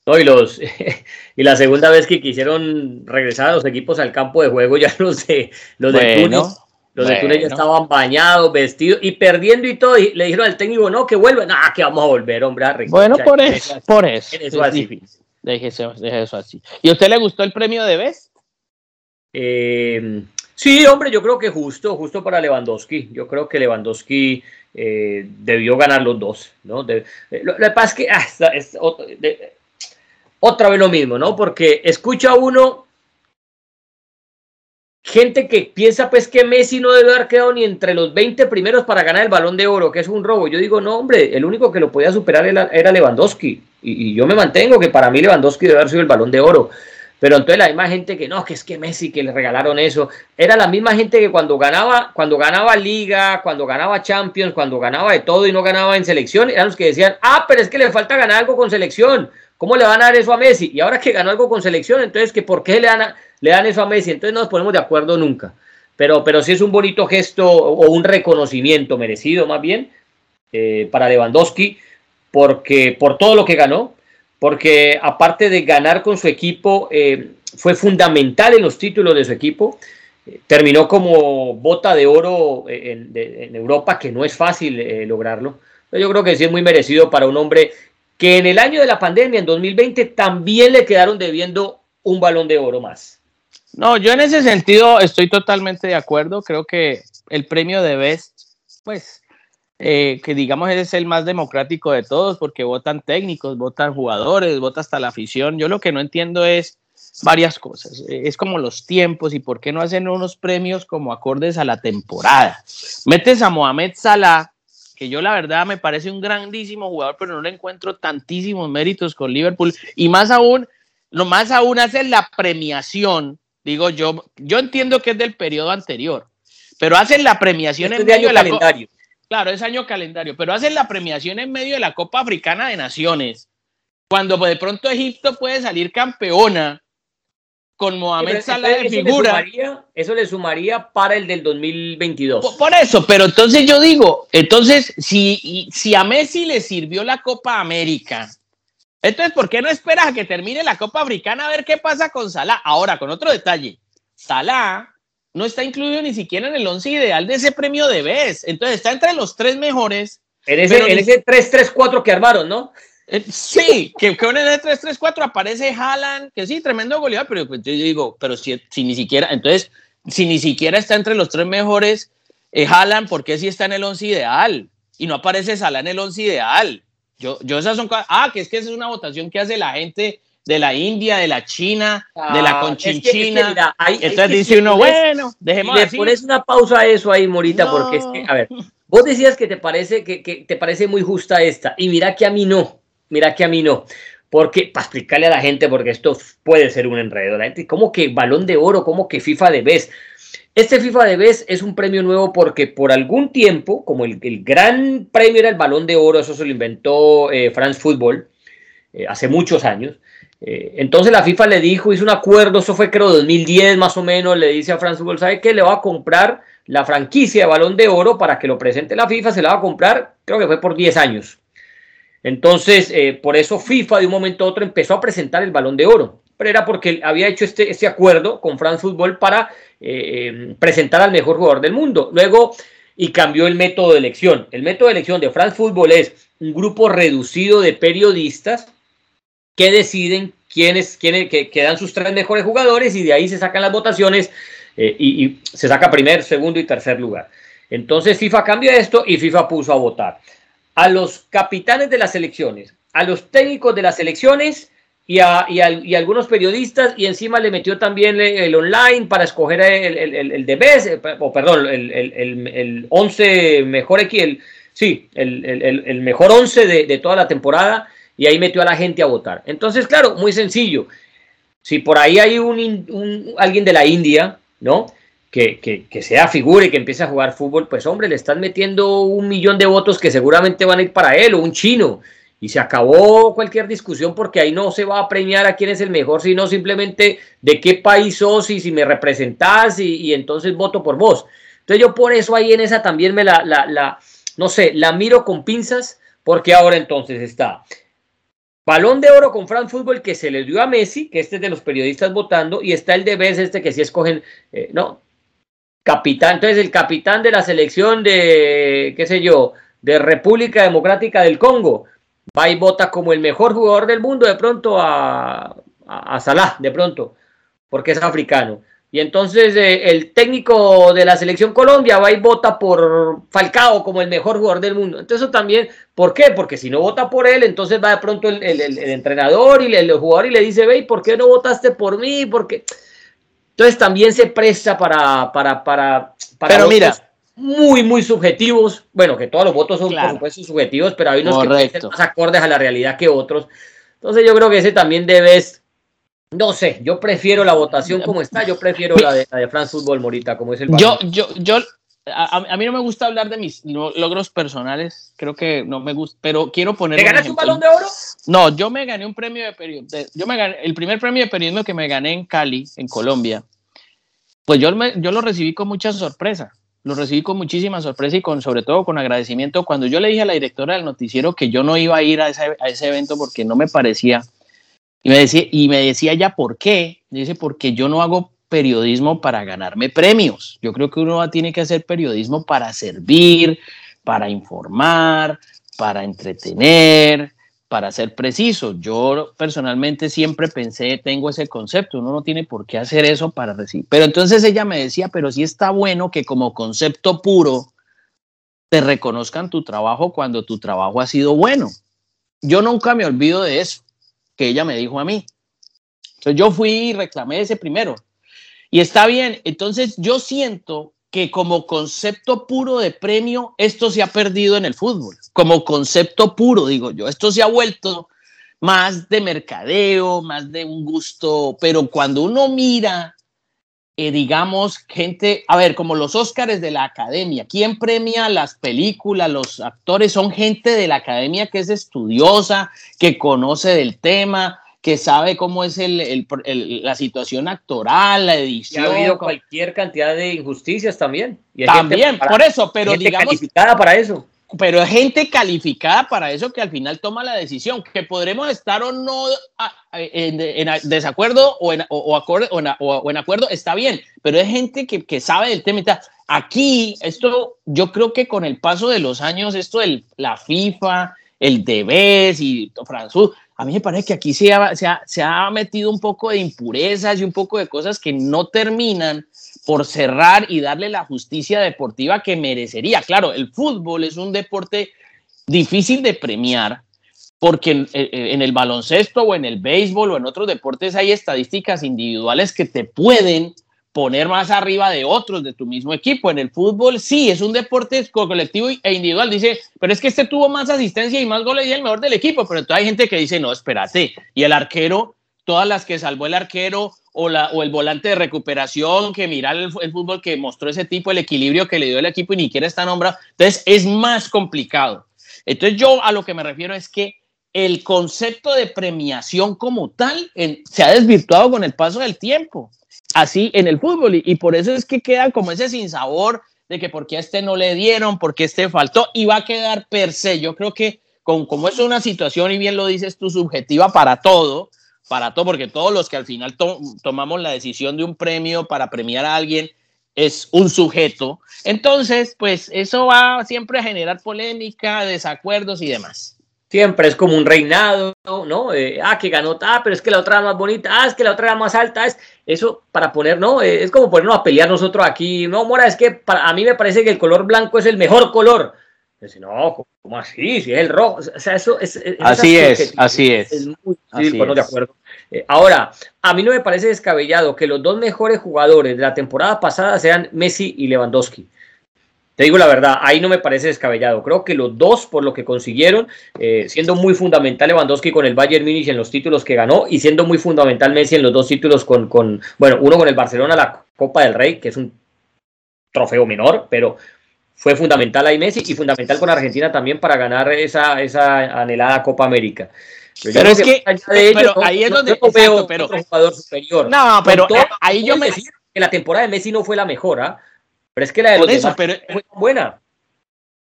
y, los, y la segunda vez que quisieron regresar a los equipos al campo de juego, ya los de, los de los de Túnez ya estaban bañados, vestidos y perdiendo y todo. Y le dijeron al técnico, no, que vuelvan. Ah, que vamos a volver, hombre. A
bueno, por eso, por eso. Eso así. Déjese, eso así. ¿Y a usted le gustó el premio de Best?
Eh, sí, hombre, yo creo que justo, justo para Lewandowski. Yo creo que Lewandowski eh, debió ganar los dos, ¿no? Eh, lo, que pasa es que ah, es, otra vez lo mismo, ¿no? Porque escucha uno gente que piensa pues que Messi no debe haber quedado ni entre los 20 primeros para ganar el balón de oro, que es un robo. Yo digo, no, hombre, el único que lo podía superar era, Lewandowski. Y, yo me mantengo que para mí Lewandowski debe haber sido el balón de oro. Pero entonces la misma gente que no, que es que Messi que le regalaron eso, era la misma gente que cuando ganaba, cuando ganaba Liga, cuando ganaba Champions, cuando ganaba de todo y no ganaba en selección, eran los que decían, ah, pero es que le falta ganar algo con selección. ¿Cómo le van a dar eso a Messi? Y ahora que ganó algo con selección, entonces, que ¿por qué le dan, le dan eso a Messi? Entonces no nos ponemos de acuerdo nunca. Pero, pero sí es un bonito gesto o un reconocimiento merecido más bien eh, para Lewandowski, porque por todo lo que ganó, porque aparte de ganar con su equipo, eh, fue fundamental en los títulos de su equipo. terminó como bota de oro en, en Europa, que no es fácil eh, lograrlo. Yo creo que sí es muy merecido para un hombre que en el año de la pandemia, en 2020, también le quedaron debiendo un balón de oro más.
No, yo en ese sentido estoy totalmente de acuerdo. Creo que el premio de Best, pues, eh, que digamos es el más democrático de todos, porque votan técnicos, votan jugadores, vota hasta la afición. Yo lo que no entiendo es varias cosas. Es como los tiempos y por qué no hacen unos premios como acordes a la temporada. Metes a Mohamed Salah que yo la verdad me parece un grandísimo jugador, pero no le encuentro tantísimos méritos con Liverpool. Y más aún, lo más aún hace la premiación, digo yo, yo entiendo que es del periodo anterior, pero hacen la premiación en medio del calendario. Claro, es año calendario, pero hacen la premiación en medio de la Copa Africana de Naciones. Cuando de pronto Egipto puede salir campeona con Mohamed Salah de figura.
eso le sumaría para el del 2022.
Por, eso, pero entonces yo digo, entonces, si, si a Messi le sirvió la Copa América, Entonces, ¿por qué no esperas a que termine la Copa Africana a ver qué pasa con Salah? Ahora, con otro detalle, Salah no está incluido ni siquiera en el once ideal de ese premio de BES. Entonces, está entre los tres mejores.
En ese, en ese 3-3-4 que armaron, ¿no?
Eh, sí, que, que en el 3-3-4 aparece Haaland, que sí, tremendo goleador, pero pues, yo digo, pero si, si, ni siquiera, entonces, si ni siquiera está entre los tres mejores, eh, Haaland, ¿por qué si está en el once ideal? Y no aparece Salah en el once ideal. Yo, yo esas son Ah, que es que esa es una votación que hace la gente de la India, de la China, de la conchinchina. Es que, Entonces dice uno, bueno, dejemos
Le pones una pausa a eso ahí, Morita, porque es que, a ver, vos decías que te parece que, que, te parece muy justa esta, y mira que a mí no, mira que a mí no. Porque, para explicarle a la gente, porque esto puede ser un enredo, la gente, ¿cómo que balón de oro? ¿Cómo que FIFA de vez? Este FIFA de vez es un premio nuevo porque por algún tiempo, como el, gran premio era el balón de oro, eso se lo inventó eh, France Football eh, hace muchos años. Eh, entonces la FIFA le dijo, hizo un acuerdo, eso fue creo 2010 más o menos, le dice a France Football, ¿sabe qué? Le va a comprar la franquicia de balón de oro para que lo presente la FIFA, se la va a comprar, creo que fue por 10 años. Entonces, por eso FIFA de un momento a otro empezó a presentar el balón de oro pero era porque había hecho este, este acuerdo con France Football para eh, em, presentar al mejor jugador del mundo. Luego, y cambió el método de elección. El método de elección de France Football es un grupo reducido de periodistas que deciden quiénes, quiénes que, dan sus tres mejores jugadores y de ahí se sacan las votaciones eh, y, y, se saca primer, segundo y tercer lugar. Entonces FIFA cambia esto y FIFA puso a votar a los capitanes de las selecciones, a los técnicos de las selecciones y, a, y, a, y, algunos periodistas y encima le metió también el online para escoger el, el, el, de eh, o perdón, el, el, el 11 mejor el, sí, el, mejor 11 de, de, toda la temporada y ahí metió a la gente a votar. Entonces, claro, muy sencillo. Si por ahí hay un, un alguien de la India, ¿no? Que, que, que, sea figura y que empiece a jugar fútbol, pues hombre, le están metiendo un millón de votos que seguramente van a ir para él o un chino y se acabó cualquier discusión porque ahí no se va a premiar a quién es el mejor, sino simplemente de qué país sos y si me representás y, entonces voto por vos. Entonces yo por eso ahí en esa también me la, la, la, no sé, la miro con pinzas porque ahora entonces está Balón de oro con Fran Fútbol que se le dio a Messi, que este es de los periodistas votando, y está el de Bes, este que sí escogen, eh, no, capitán, entonces el capitán de la selección de, qué sé yo, de República Democrática del Congo, va y vota como el mejor jugador del mundo de pronto a, a, a Salah, de pronto, porque es africano. Y entonces eh, el técnico de la selección Colombia va y vota por Falcao como el mejor jugador del mundo. Entonces eso también, ¿por qué? Porque si no vota por él, entonces va de pronto el, el, el entrenador y el, jugador y le dice, ve, ¿por qué no votaste por mí? Porque... Entonces también se presta para... para, para, para
Pero mira,
muy, muy subjetivos. Bueno, que todos los votos son, claro. por supuesto, subjetivos, pero hay unos Correcto. que ser más acordes a la realidad que otros. Entonces, yo creo que ese también debes. No sé, yo prefiero la votación como está, yo prefiero la de, la de France Football Morita, como es el
Yo, yo, yo, a, a, mí no me gusta hablar de mis logros personales, creo que no me gusta, pero quiero poner.
¿Te ganaste un balón de oro?
No, yo me gané un premio de periodismo. Yo me gané, el primer premio de periodismo que me gané en Cali, en Colombia, pues yo, me, yo lo recibí con mucha sorpresa lo recibí con muchísima sorpresa y con, sobre todo con agradecimiento. Cuando yo le dije a la directora del noticiero que yo no iba a ir a ese, a ese evento porque no me parecía, y me decía, y me decía ya por qué, dice, porque yo no hago periodismo para ganarme premios. Yo creo que uno tiene que hacer periodismo para servir, para informar, para entretener, para ser preciso, yo personalmente siempre pensé, tengo ese concepto, uno no tiene por qué hacer eso para recibir. Pero entonces ella me decía, pero sí está bueno que como concepto puro te reconozcan tu trabajo cuando tu trabajo ha sido bueno. Yo nunca me olvido de eso, que ella me dijo a mí. Entonces yo fui y reclamé ese primero. Y está bien, entonces yo siento que como concepto puro de premio, esto se ha perdido en el fútbol. Como concepto puro, digo yo, esto se ha vuelto más de mercadeo, más de un gusto, pero cuando uno mira, eh, digamos, gente, a ver, como los Óscares de la academia, ¿quién premia las películas? Los actores son gente de la academia que es estudiosa, que conoce del tema, que sabe cómo es el, el, el, la situación actoral, la edición.
Y ha habido cualquier cantidad de injusticias también.
Y también, para, por eso, pero
gente
digamos.
calificada para eso.
pero es gente calificada para eso que al final toma la decisión, que podremos estar o no en, desacuerdo o en, o, o, en, acuerdo, está bien, pero es gente que, que sabe del tema. Aquí, esto, yo creo que con el paso de los años, esto de la FIFA, el Debes y François, a mí me parece que aquí se ha, metido un poco de impurezas y un poco de cosas que no terminan por cerrar y darle la justicia deportiva que merecería. Claro, el fútbol es un deporte difícil de premiar porque en, en, el baloncesto o en el béisbol o en otros deportes hay estadísticas individuales que te pueden poner más arriba de otros de tu mismo equipo. En el fútbol sí, es un deporte colectivo e individual. Dice, pero es que este tuvo más asistencia y más goles y el mejor del equipo. Pero entonces hay gente que dice, no, espérate. Y el arquero, todas las que salvó el arquero o, la, o el volante de recuperación, que mira el, fútbol que mostró ese tipo, el equilibrio que le dio el equipo y ni siquiera está nombrado. Entonces es más complicado. Entonces yo a lo que me refiero es que el concepto de premiación como tal se ha desvirtuado con el paso del tiempo así en el fútbol y, por eso es que queda como ese sinsabor de que porque a este no le dieron, porque este faltó y va a quedar per se. Yo creo que con, como es una situación y bien lo dices tú subjetiva para todo, para todo, porque todos los que al final tomamos la decisión de un premio para premiar a alguien es un sujeto, entonces pues eso va siempre a generar polémica, desacuerdos y demás.
Siempre es como un reinado, ¿no? Eh, ah, que ganó, ah, pero es que la otra era más bonita, ah, es que la otra era más alta, es eso para poner, ¿no? Eh, es como ponernos a pelear nosotros aquí, no, Mora, es que para, a mí me parece que el color blanco es el mejor color. Dice, no, ¿cómo así? Si es el rojo, o sea, eso es...
así es, así es. Es
muy difícil, de acuerdo. Eh, ahora, a mí no me parece descabellado que los dos mejores jugadores de la temporada pasada sean Messi y Lewandowski. Te digo la verdad, ahí no me parece descabellado. Creo que los dos, por lo que consiguieron, eh, siendo muy fundamental Lewandowski con el Bayern Múnich en los títulos que ganó y siendo muy fundamental Messi en los dos títulos con, con, bueno, uno con el Barcelona, la Copa del Rey, que es un trofeo menor, pero fue fundamental ahí Messi y fundamental con Argentina también para ganar esa, esa anhelada Copa América.
Pero, es que, pero ahí es donde veo pero, otro jugador superior. No, pero ahí yo me
decir que la temporada de Messi no fue la mejor, ¿ah? Pero es que la de los eso, pero, fue buena.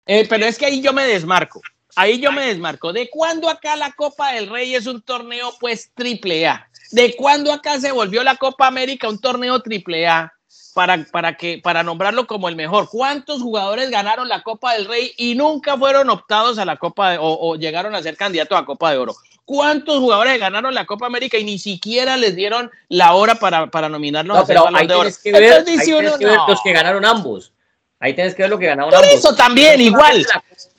Eh, pero es que ahí yo me desmarco. Ahí yo me desmarco. ¿De cuándo acá la Copa del Rey es un torneo pues triple A? ¿De cuándo acá se volvió la Copa América un torneo triple A? Para, para, que, para nombrarlo como el mejor. ¿Cuántos jugadores ganaron la Copa del Rey y nunca fueron optados a la Copa de, o, o llegaron a ser candidatos a Copa de Oro? ¿Cuántos jugadores ganaron la Copa América y ni siquiera les dieron la hora para, para nominarlos
no, a pero ahí tienes que ver, los que ganaron ambos. Ahí tienes que ver lo que ganaron
Por eso también, igual.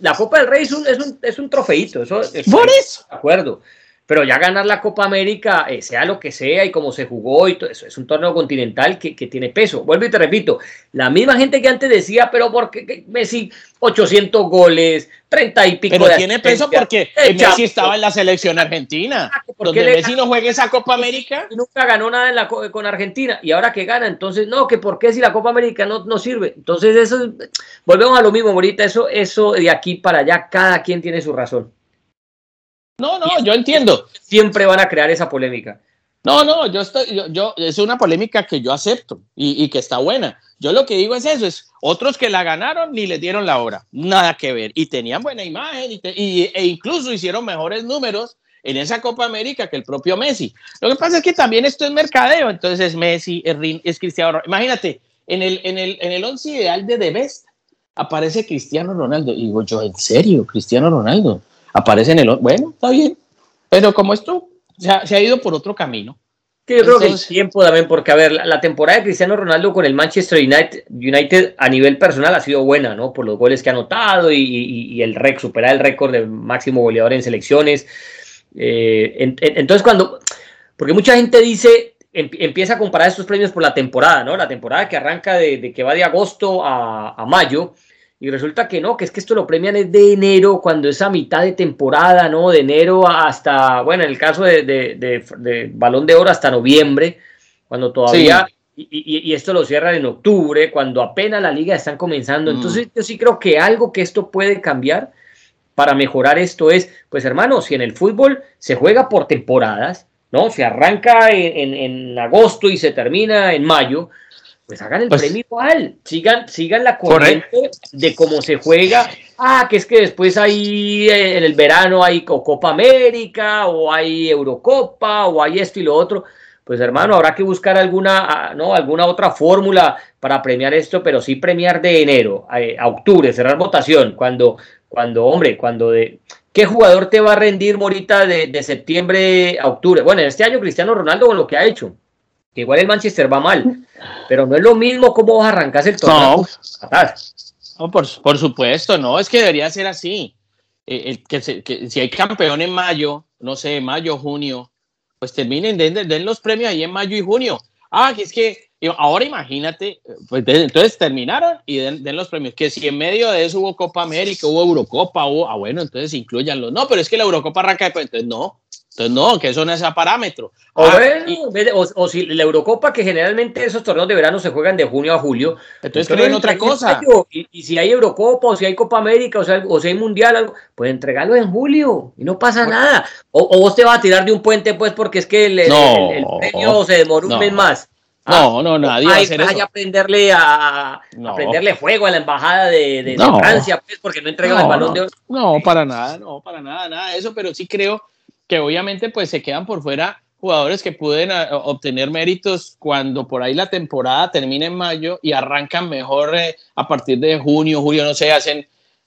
La, Copa del Rey es un, es un, es un trofeito. Eso,
Por eso.
De acuerdo. Pero ya ganar la Copa América, eh, sea lo que sea y como se jugó y todo eso, es un torneo continental que, que, tiene peso. Vuelvo y te repito, la misma gente que antes decía, pero porque Messi 800 goles, 30 y pico
Pero tiene peso porque Messi estaba en la selección argentina. Donde Messi no juegue esa Copa América.
Y nunca ganó nada en la, con Argentina. Y ahora que gana, entonces, no, que por qué si la Copa América no, no sirve. Entonces, eso, volvemos a lo mismo, Morita, eso, eso de aquí para allá, cada quien tiene su razón.
No, no, yo entiendo.
Siempre van a crear esa polémica.
No, no, yo estoy, yo, es una polémica que yo acepto y, que está buena. Yo lo que digo es eso, es otros que la ganaron ni les dieron la hora, nada que ver. Y tenían buena imagen y, e incluso hicieron mejores números en esa Copa América que el propio Messi. Lo que pasa es que también esto es mercadeo, entonces es Messi, es, es Cristiano Imagínate, en el, en el, en el once ideal de The Best aparece Cristiano Ronaldo. Y digo yo, ¿en serio? Cristiano Ronaldo aparece en el... Bueno, está bien, pero como esto se ha, se ha ido por otro camino.
Que yo creo que el tiempo también, porque a ver, la, temporada de Cristiano Ronaldo con el Manchester United, United a nivel personal ha sido buena, ¿no? Por los goles que ha anotado y, y, el rec, superar el récord de máximo goleador en selecciones. Eh, entonces, cuando, porque mucha gente dice, empieza a comparar estos premios por la temporada, ¿no? La temporada que arranca de, de que va de agosto a, a mayo y resulta que no, que es que esto lo premian es de enero, cuando es a mitad de temporada, ¿no? De enero hasta, bueno, en el caso de, de, Balón de Oro hasta noviembre, cuando todavía, y, esto lo cierran en octubre, cuando apenas la liga están comenzando. Mm. Entonces yo sí creo que algo que esto puede cambiar para mejorar esto es, pues hermano, si en el fútbol se juega por temporadas, ¿no? Se arranca en, en agosto y se termina en mayo, pues hagan el premio igual, sigan, sigan la corriente de cómo se juega. Ah, que es que después hay en el verano hay Copa América, o hay Eurocopa, o hay esto y lo otro. Pues hermano, habrá que buscar alguna, ¿no? alguna otra fórmula para premiar esto, pero sí premiar de enero a, octubre, cerrar votación, cuando, cuando, hombre, cuando de. ¿Qué jugador te va a rendir, Morita, de, de septiembre a octubre? Bueno, en este año Cristiano Ronaldo con lo que ha hecho que igual el Manchester va mal, pero no es lo mismo cómo vas a arrancar el torneo.
No, por, supuesto, no, es que debería ser así. Eh, que, si hay campeón en mayo, no sé, mayo, junio, pues terminen, den, los premios ahí en mayo y junio. Ah, que es que ahora imagínate, pues entonces terminaron y den, los premios. Que si en medio de eso hubo Copa América, hubo Eurocopa, hubo, ah, bueno, entonces incluyanlo. No, pero es que la Eurocopa arranca después, entonces no. Entonces, no, que eso no es a parámetro.
O, ah, o, si la Eurocopa, que generalmente esos torneos de verano se juegan de junio a julio.
Entonces creen otra cosa.
y, si hay Eurocopa, o si hay Copa América, o, sea, o si hay Mundial, algo, pues entregarlo en julio y no pasa nada. O, vos te vas a tirar de un puente, pues, porque es que el, premio se demoró un mes más.
No, no, nadie va a
hacer eso. aprenderle a, aprenderle fuego a la embajada de, Francia, pues, porque no entregan el balón de oro.
No, para nada, no, para nada, nada de eso, pero sí creo que obviamente pues se quedan por fuera jugadores que pueden ah, obtener méritos cuando por ahí la temporada termina en mayo y arrancan mejor eh, a partir de junio, julio, no sé, hacen...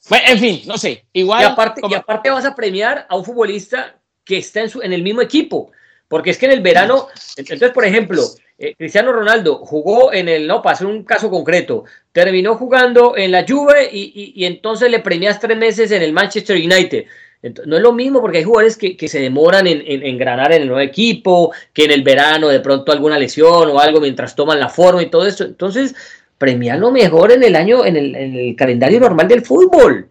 Bueno, en fin, no sé, igual...
Y aparte, y aparte vas a premiar a un futbolista que está en, su, en el mismo equipo, porque es que en el verano, entonces, por ejemplo, eh, Cristiano Ronaldo jugó en el, no, para hacer un caso concreto, terminó jugando en la Juve y, y, y entonces le premias tres meses en el Manchester United no es lo mismo porque hay jugadores que, se demoran en, en, granar en el nuevo equipo, que en el verano de pronto alguna lesión o algo mientras toman la forma y todo eso. Entonces, premiarlo mejor en el año, en el, calendario normal del fútbol.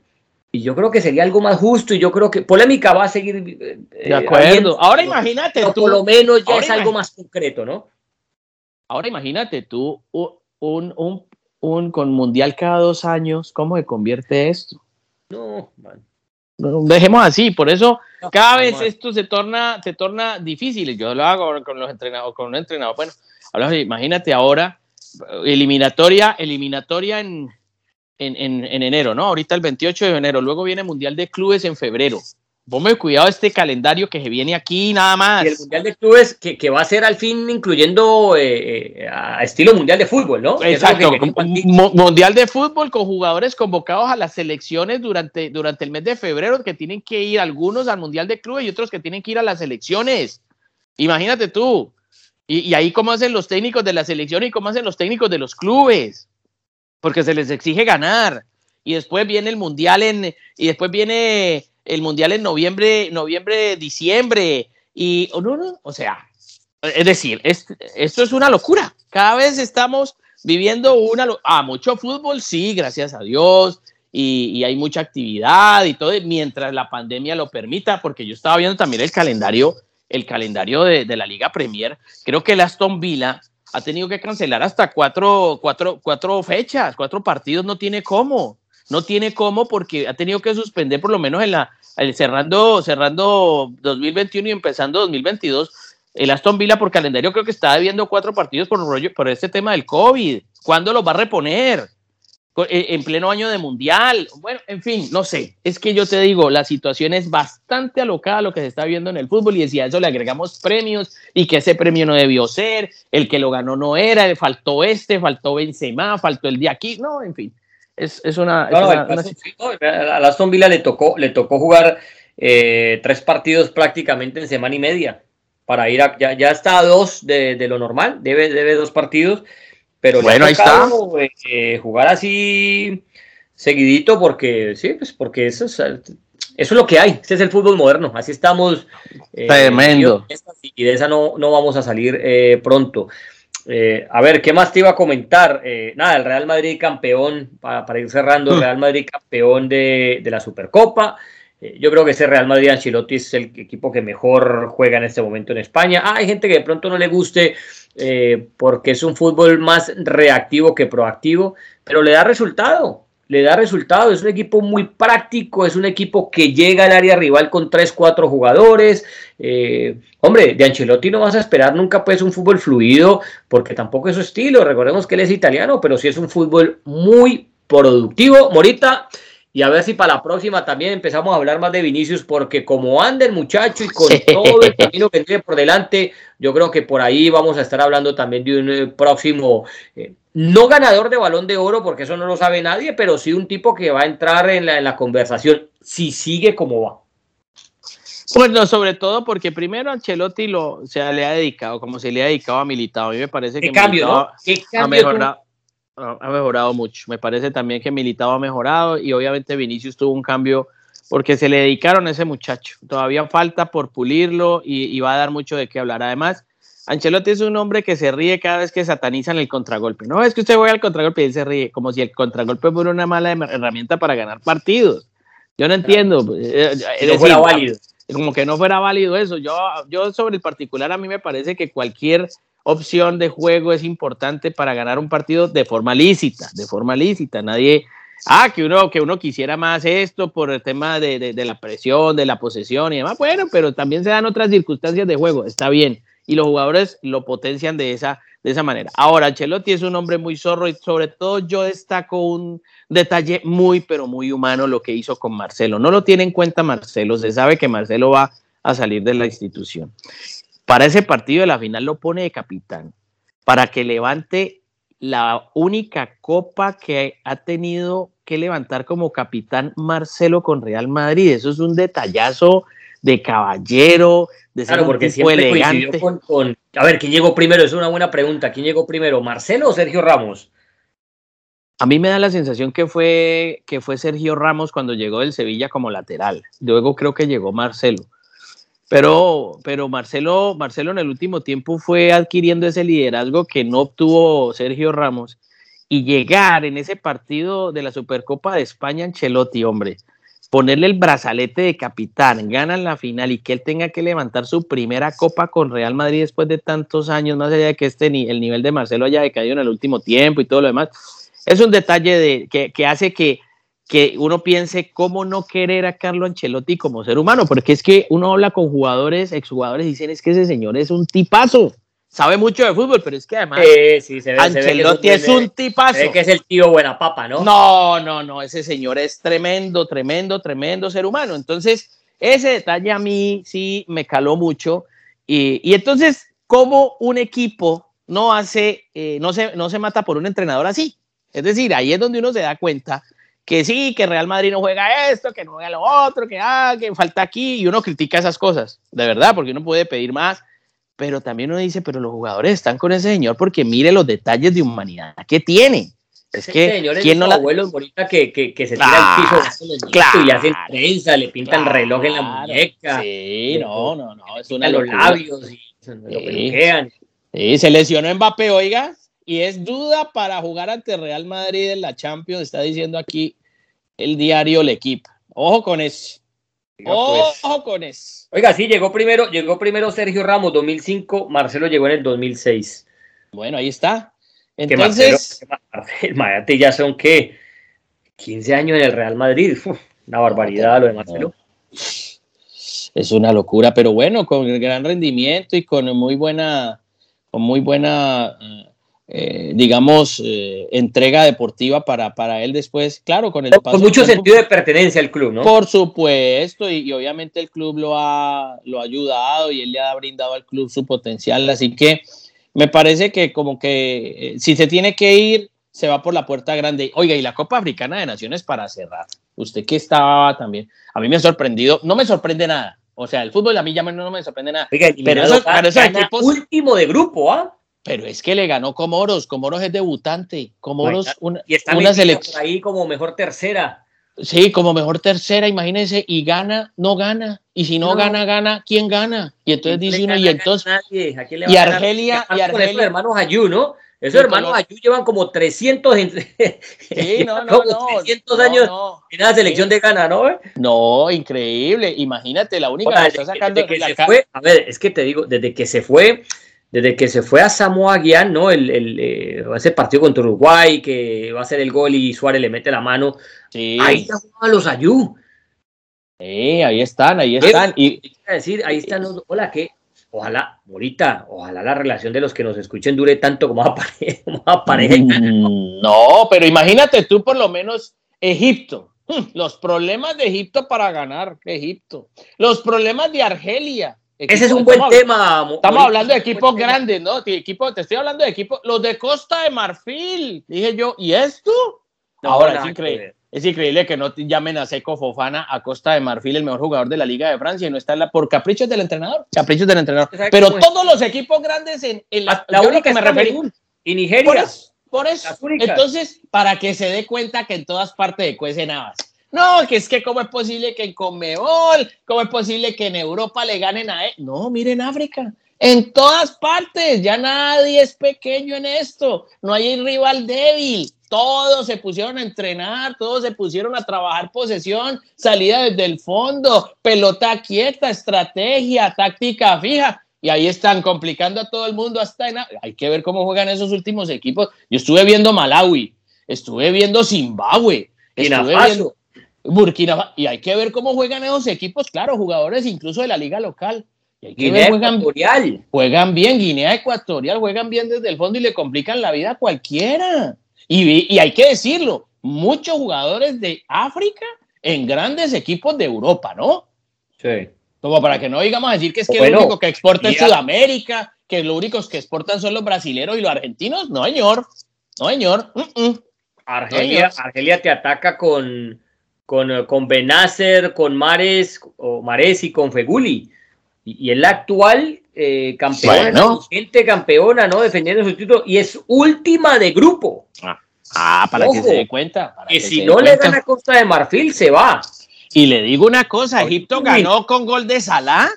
Y yo creo que sería algo más justo y yo creo que polémica va a seguir.
Eh, de acuerdo. Ahora imagínate
tú. Por lo menos ya es algo más concreto, ¿no?
Ahora imagínate tú un, un, un, con mundial cada dos años, ¿cómo se convierte esto?
No, man
dejemos así, por eso cada vez esto se torna, se torna difícil. Yo lo hago con los entrenadores, con un entrenador. Bueno, imagínate ahora, eliminatoria, eliminatoria en, en, en, en, enero, ¿no? Ahorita el 28 de enero, luego viene Mundial de Clubes en febrero. Ponme cuidado este calendario que se viene aquí nada más.
Y el Mundial de Clubes que, que va a ser al fin incluyendo eh, eh, a estilo Mundial de Fútbol, ¿no?
Exacto, Mundial de Fútbol con jugadores convocados a las selecciones durante, durante el mes de febrero que tienen que ir algunos al Mundial de Clubes y otros que tienen que ir a las selecciones. Imagínate tú. Y, y ahí cómo hacen los técnicos de la selección y cómo hacen los técnicos de los clubes. Porque se les exige ganar. Y después viene el Mundial en... Y después viene el Mundial en noviembre, noviembre, diciembre. Y, oh, no, no, o sea, es decir, esto es una locura. Cada vez estamos viviendo una... Ah, mucho fútbol, sí, gracias a Dios. Y, hay mucha actividad y todo, mientras la pandemia lo permita, porque yo estaba viendo también el calendario, el calendario de, la Liga Premier. Creo que el Aston Villa ha tenido que cancelar hasta cuatro, cuatro, cuatro fechas, cuatro partidos, no tiene cómo. No tiene cómo porque ha tenido que suspender por lo menos en la, cerrando, cerrando 2021 y empezando 2022, el Aston Villa por calendario creo que está debiendo cuatro partidos por, por este tema del COVID. ¿Cuándo los va a reponer? Eh, en pleno año de mundial. Bueno, en fin, no sé. Es que yo te digo, la situación es bastante alocada lo que se está viendo en el fútbol y si a eso le agregamos premios y que ese premio no debió ser, el que lo ganó no era, faltó este, faltó Benzema, faltó el de aquí, no, en fin. Es, es una.
a Aston Villa le tocó, le tocó jugar eh, tres partidos prácticamente en semana y media para ir a. Ya, ya está a dos de, de, lo normal, debe, debe dos partidos, pero
bueno, ahí está.
Eh, jugar así seguidito porque, sí, pues porque eso es. Eso es lo que hay, este es el fútbol moderno, así estamos.
Eh, Tremendo.
Y de esa no, no vamos a salir pronto. Eh, a ver, ¿qué más te iba a comentar? Eh, nada, el Real Madrid campeón, para, ir cerrando, el mm. Real Madrid campeón de, la Supercopa. Eh, yo creo que ese Real Madrid Ancelotti es el equipo que mejor juega en este momento en España. Ah, hay gente que de pronto no le guste porque es un fútbol más reactivo que proactivo, pero le da resultado. Le da resultados. Es un equipo muy práctico, es un equipo que llega al área rival con 3, 4 jugadores. Eh, hombre, de Ancelotti no vas a esperar nunca pues un fútbol fluido, porque tampoco es su estilo. Recordemos que él es italiano, pero sí es un fútbol muy productivo. Morita, y a ver si para la próxima también empezamos a hablar más de Vinicius, porque como anda el muchacho y con todo el camino que tiene por delante, yo creo que por ahí vamos a estar hablando también de un eh, próximo, eh, no ganador de balón de oro, porque eso no lo sabe nadie, pero sí un tipo que va a entrar en la, en la conversación si sigue como va.
Bueno, sobre todo porque primero Ancelotti lo, se le ha dedicado, como se le ha dedicado a Militao. A mí me parece que
cambio, ¿no?
¿Qué cambio ha mejorado ha mejorado mucho. Me parece también que Militao ha mejorado y obviamente Vinicius tuvo un cambio porque se le dedicaron a ese muchacho. Todavía falta por pulirlo y, va a dar mucho de qué hablar. Además, Ancelotti es un hombre que se ríe cada vez que satanizan el contragolpe. No es que usted juega al contragolpe y él se ríe, como si el contragolpe fuera una mala herramienta para ganar partidos. Yo no entiendo. Eh,
eh, no fuera válido.
Como que no fuera válido eso. Yo, yo sobre el particular, a mí me parece que cualquier opción de juego es importante para ganar un partido de forma lícita, de forma lícita. Nadie, ah, que uno, que uno quisiera más esto por el tema de, la presión, de la posesión y demás. Bueno, pero también se dan otras circunstancias de juego, está bien. Y los jugadores lo potencian de esa, de esa manera. Ahora, Ancelotti es un hombre muy zorro y sobre todo yo destaco un detalle muy, pero muy humano lo que hizo con Marcelo. No lo tiene en cuenta Marcelo, se sabe que Marcelo va a salir de la institución para ese partido de la final lo pone de capitán, para que levante la única copa que ha tenido que levantar como capitán Marcelo con Real Madrid. Eso es un detallazo de caballero, de
ser claro, porque siempre elegante. Con, A ver, ¿quién llegó primero? Es una buena pregunta. ¿Quién llegó primero, Marcelo o Sergio Ramos?
A mí me da la sensación que fue, que fue Sergio Ramos cuando llegó del Sevilla como lateral. Luego creo que llegó Marcelo. Pero, pero Marcelo, Marcelo en el último tiempo fue adquiriendo ese liderazgo que no obtuvo Sergio Ramos y llegar en ese partido de la Supercopa de España, Ancelotti, hombre, ponerle el brazalete de capitán, ganan la final y que él tenga que levantar su primera copa con Real Madrid después de tantos años, más allá de que este, el nivel de Marcelo haya decaído en el último tiempo y todo lo demás, es un detalle de, que, que hace que que uno piense cómo no querer a Carlo Ancelotti como ser humano, porque es que uno habla con jugadores, exjugadores, y dicen es que ese señor es un tipazo, sabe mucho de fútbol, pero es que además Ancelotti es, un, tipazo.
Se que es el tío buena papa, ¿no?
No, no, no, ese señor es tremendo, tremendo, tremendo ser humano. Entonces, ese detalle a mí sí me caló mucho. Y, y entonces, ¿cómo un equipo no hace, eh, no, se, no se mata por un entrenador así? Es decir, ahí es donde uno se da cuenta que sí, que Real Madrid no juega esto, que no juega lo otro, que, ah, que falta aquí, y uno critica esas cosas, de verdad, porque uno puede pedir más, pero también uno dice, pero los jugadores están con ese señor porque mire los detalles de humanidad que tiene.
Es que, señor ¿quién no la... abuelos bonita que, que, que, se tira al piso claro, y hacen prensa, le pintan el reloj en la muñeca.
Sí, no, no, no, es
una los labios y lo.
Sí, se lesionó Mbappé, oiga, y es duda para jugar ante Real Madrid en la Champions, está diciendo aquí el diario L'Equipe. Ojo con eso. Pues. Ojo con eso.
Oiga, sí, llegó primero, llegó primero Sergio Ramos 2005, Marcelo llegó en el 2006.
Bueno, ahí está. Entonces,
Marcelo, ya son que 15 años en el Real Madrid. una barbaridad lo de Marcelo.
Es una locura, pero bueno, con el gran rendimiento y con muy buena, con muy buena eh, digamos, eh, entrega deportiva para, para él después, claro, con el
Con mucho sentido de pertenencia al club, ¿no?
Por supuesto, y, obviamente el club lo ha, lo ha ayudado y él le ha brindado al club su potencial, así que me parece que como que eh, si se tiene que ir, se va por la puerta grande. Oiga, y la Copa Africana de Naciones para cerrar. Usted que estaba también, a mí me ha sorprendido, no me sorprende nada. O sea, el fútbol a mí ya no me sorprende nada.
pero, eso, último de grupo, ¿ah?
Pero es que le ganó Comoros. Comoros es debutante. Comoros, una,
y está una selección. ahí como mejor tercera.
Sí, como mejor tercera, imagínense, y gana, no gana. Y si no, gana, gana, ¿quién gana? Y entonces dice uno, y entonces. y Argelia, y Argelia.
Esos hermanos Ayú, ¿no? Esos hermanos Ayú llevan como 300,
sí, no, no, no,
300 años en la selección de Ghana, ¿no?
No, increíble. Imagínate, la única que está sacando.
que se fue, a ver, es que te digo, desde que se fue desde que se fue a Samoa Guián, ¿no? El, el, eh, ese partido contra Uruguay, que va a ser el gol y Suárez le mete la mano.
Sí.
Ahí están los Ayú.
Sí, ahí están, ahí están. Y,
decir, ahí están los. Hola, que ojalá, ahorita, ojalá la relación de los que nos escuchen dure tanto como a pareja.
Mm, no, pero imagínate tú por lo menos Egipto. Los problemas de Egipto para ganar, Egipto. Los problemas de Argelia.
Ese es un buen tema.
Estamos hablando de equipos grandes, ¿no? te estoy hablando de equipos, los de Costa de Marfil. Dije yo, ¿y esto? Ahora es increíble. Es increíble que no llamen a Seco Fofana a Costa de Marfil, el mejor jugador de la Liga de Francia, y no está la, por caprichos del entrenador. Caprichos del entrenador. Pero todos los equipos grandes en,
la, la única que me referí. Y Nigeria.
Por eso. Entonces, para que se dé cuenta que en todas partes de cuecen habas. No, que es que cómo es posible que en Conmebol, cómo es posible que en Europa le ganen a él. No, miren África. En todas partes, ya nadie es pequeño en esto. No hay rival débil. Todos se pusieron a entrenar, todos se pusieron a trabajar posesión, salida desde el fondo, pelota quieta, estrategia, táctica fija. Y ahí están complicando a todo el mundo hasta en... Hay que ver cómo juegan esos últimos equipos. Yo estuve viendo Malawi, estuve viendo Zimbabue, estuve viendo Burkina Faso. Y hay que ver cómo juegan esos equipos, claro, jugadores incluso de la liga local.
Guinea Ecuatorial.
Juegan bien, Guinea Ecuatorial, juegan bien desde el fondo y le complican la vida a cualquiera. Y, y hay que decirlo, muchos jugadores de África en grandes equipos de Europa, ¿no?
Sí.
Como para que no digamos decir que es que lo único que exporta es Sudamérica, que lo único que exportan son los brasileños y los argentinos. No, señor. No, señor.
Argelia, Argelia te ataca con, con, con Benacer, con Mares, o Mares y con Feguli y, es la actual eh, campeona, gente campeona, ¿no? Defendiendo su título y es última de grupo.
Ah, ah para que se dé cuenta.
que si no le gana Costa de Marfil, se va.
Y le digo una cosa, Egipto ganó con gol de Salah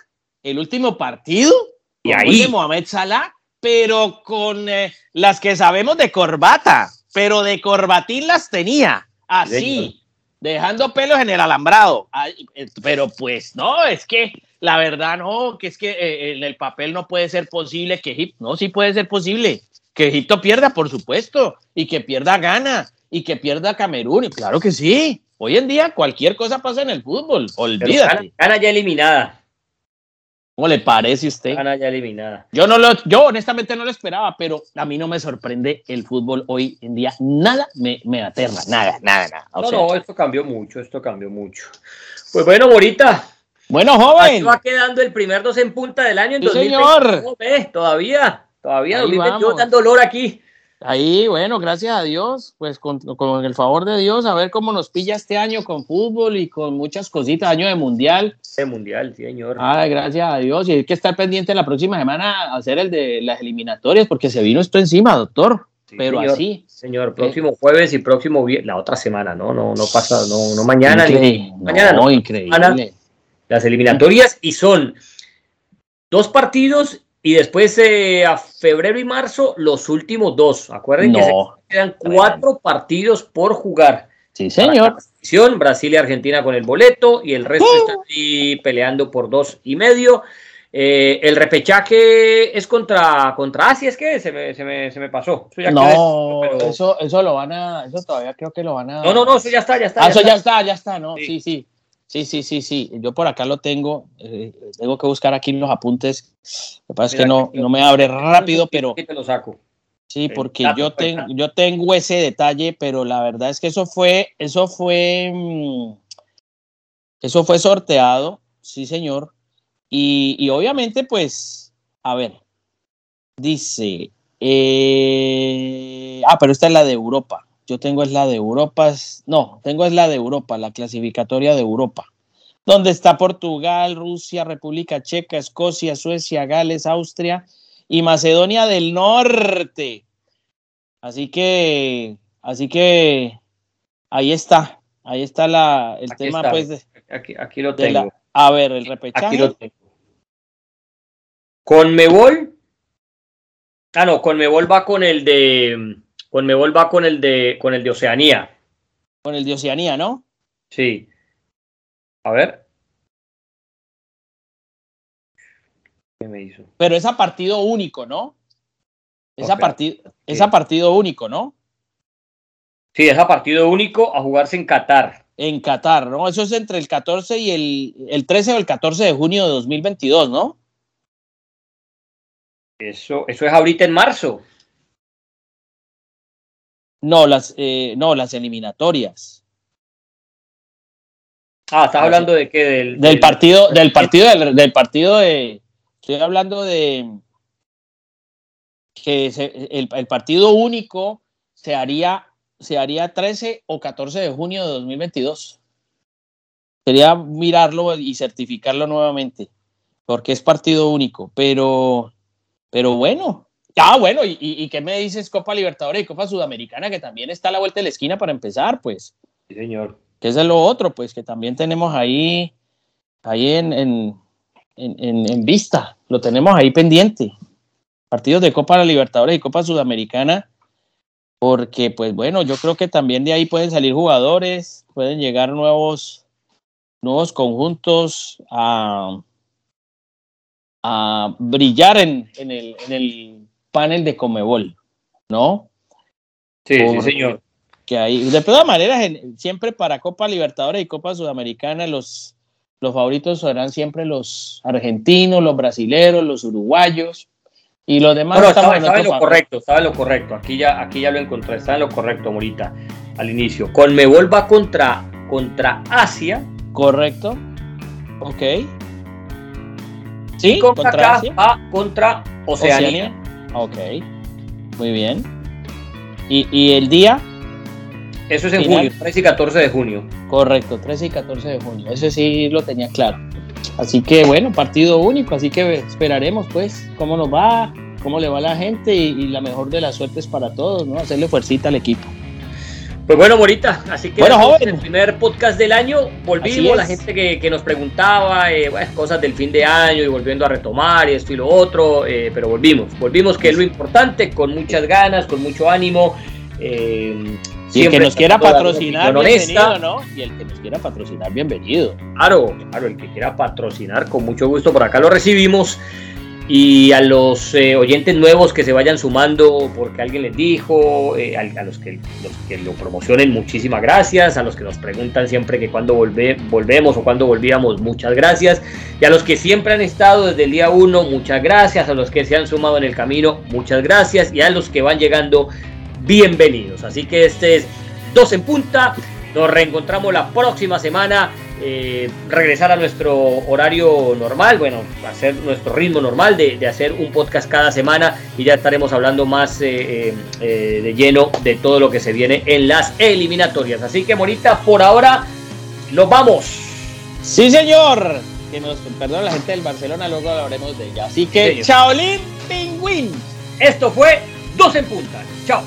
el último partido, y ahí de Mohamed Salah, pero con eh, las que sabemos de corbata, pero de corbatín las tenía, así, dejando pelos en el alambrado. Eh, pero pues no, es que la verdad no, que es que eh, en el papel no puede ser posible que Egipto, no, sí puede ser posible, que Egipto pierda, por supuesto, y que pierda Ghana, y que pierda Camerún, y claro que sí. Hoy en día cualquier cosa pasa en el fútbol, olvídate.
Gana, ya eliminada.
¿Cómo le parece a usted?
Gana ya eliminada.
Yo no lo, yo honestamente no lo esperaba, pero a mí no me sorprende el fútbol hoy en día. Nada me, me aterra, nada, nada, nada.
no, no, esto cambió mucho, esto cambió mucho. Pues bueno, Morita,
bueno, joven. Aquí
va quedando el primer dos en punta del año en
sí, señor.
todavía, todavía, 2022 dando dolor aquí.
Ahí, bueno, gracias a Dios, pues con, el favor de Dios, a ver cómo nos pilla este año con fútbol y con muchas cositas, año de mundial.
De mundial, señor.
Ay, gracias a Dios. Y hay que estar pendiente la próxima semana a hacer el de las eliminatorias, porque se vino esto encima, doctor. Pero así.
Señor, próximo jueves y próximo la otra semana, ¿no? No, no pasa, no, no mañana
ni mañana. No, increíble
las eliminatorias y son dos partidos y después eh, a febrero y marzo los últimos dos. Acuerden que se quedan cuatro partidos por jugar.
Sí, señor.
Brasil y Argentina con el boleto y el resto está ahí peleando por dos y medio. Eh, el repechaje es contra, contra Asia, es que se me, se me, se me pasó.
Eso no, eso, eso lo van a, eso todavía creo que lo van a.
No, no, no, eso ya está, ya está.
Ah, eso ya está, ya está, no, sí, sí. Sí, sí, sí, sí. Yo por acá lo tengo. Eh, tengo que buscar aquí los apuntes. Lo que pasa es que no, no me abre rápido, pero.
te lo saco.
Sí, porque yo, tengo yo tengo ese detalle, pero la verdad es que eso fue, eso fue, mm, eso fue sorteado, sí, señor. Y, y obviamente, pues, a ver, dice, eh, ah, pero esta es la de Europa. Yo tengo es la de Europa, no, tengo es la de Europa, la clasificatoria de Europa, donde está Portugal, Rusia, República Checa, Escocia, Suecia, Gales, Austria y Macedonia del Norte. Así que, así que ahí está, ahí está la, el tema, pues.
aquí, lo tengo.
a ver, el repechaje.
Aquí lo tengo. Con Mebol. Ah, no, con Mebol va con el de Conmebol va con el de con el de Oceanía.
Con el de Oceanía, ¿no?
Sí. A ver. me hizo?
Pero es a partido único, ¿no? Es, a, es a partido único, ¿no?
Sí, es a partido único a jugarse en Qatar.
En Qatar, ¿no? Eso es entre el 14 y el, el 13 o el 14 de junio de 2022, ¿no?
Eso, eso es ahorita en marzo.
No, las, eh, no, las eliminatorias.
Ah, estás hablando de qué? Del,
del, partido, del partido, del, partido de. Estoy hablando de que el, el, partido único se haría, se haría 13 o 14 de junio de 2022. Quería mirarlo y certificarlo nuevamente, porque es partido único, pero, pero bueno. Ah, bueno, ¿y, y qué me dices Copa Libertadores y Copa Sudamericana, que también está a la vuelta de la esquina para empezar, pues?
Sí, señor.
Que es de lo otro, pues, que también tenemos ahí, ahí en, en, en, en vista, lo tenemos ahí pendiente partidos de Copa Libertadores y Copa Sudamericana, porque pues bueno, yo creo que también de ahí pueden salir jugadores, pueden llegar nuevos, nuevos conjuntos a, a brillar en, en, el, en el panel de Comebol, ¿no?
Sí, sí, señor.
Que hay, de todas maneras, siempre para Copa Libertadores y Copa Sudamericana, los, los favoritos serán siempre los argentinos, los brasileros, los uruguayos. Y los demás
bueno, estaba, estaba en lo correcto, estaba en lo correcto. Aquí ya, aquí ya lo encontré, estaba en lo correcto, Morita, al inicio. Conmebol va contra, contra Asia.
Correcto. Ok.
Sí, contra, contra Asia. Va contra Oceanía.
Ok. Muy bien. ¿Y, ¿Y, el día?
Eso es en junio, 13 y 14 de junio.
Correcto, 13 y 14 de junio. Ese sí lo tenía claro. Así que bueno, partido único, así que esperaremos pues cómo nos va, cómo le va a la gente y, la mejor de las suertes para todos, ¿no? Hacerle fuercita al equipo.
Pues bueno, Morita, así que el primer podcast del año volvimos, la gente que, nos preguntaba eh, cosas del fin de año y volviendo a retomar y esto y lo otro, eh, pero volvimos, volvimos que es lo importante, con muchas ganas, con mucho ánimo.
Eh, y el que nos quiera patrocinar, bienvenido, ¿no? Y el que nos quiera patrocinar, bienvenido.
Claro, claro, el que quiera patrocinar, con mucho gusto por acá lo recibimos. Y a los eh, oyentes nuevos que se vayan sumando porque alguien les dijo, eh, a, los, que, los que lo promocionen, muchísimas gracias. A los que nos preguntan siempre que cuando volve, volvemos o cuando volvíamos, muchas gracias. Y a los que siempre han estado desde el día uno, muchas gracias. A los que se han sumado en el camino, muchas gracias. Y a los que van llegando, bienvenidos. Así que este es Dos en Punta. Nos reencontramos la próxima semana. Eh, regresar a nuestro horario normal, bueno, hacer nuestro ritmo normal de, hacer un podcast cada semana y ya estaremos hablando más eh, eh, de lleno de todo lo que se viene en las eliminatorias. Así que, Morita, por ahora nos vamos.
Sí, señor. Que nos perdona la gente del Barcelona, luego hablaremos de ella. Así que, Chaolín Pingüín.
Esto fue Dos en Punta. Chao.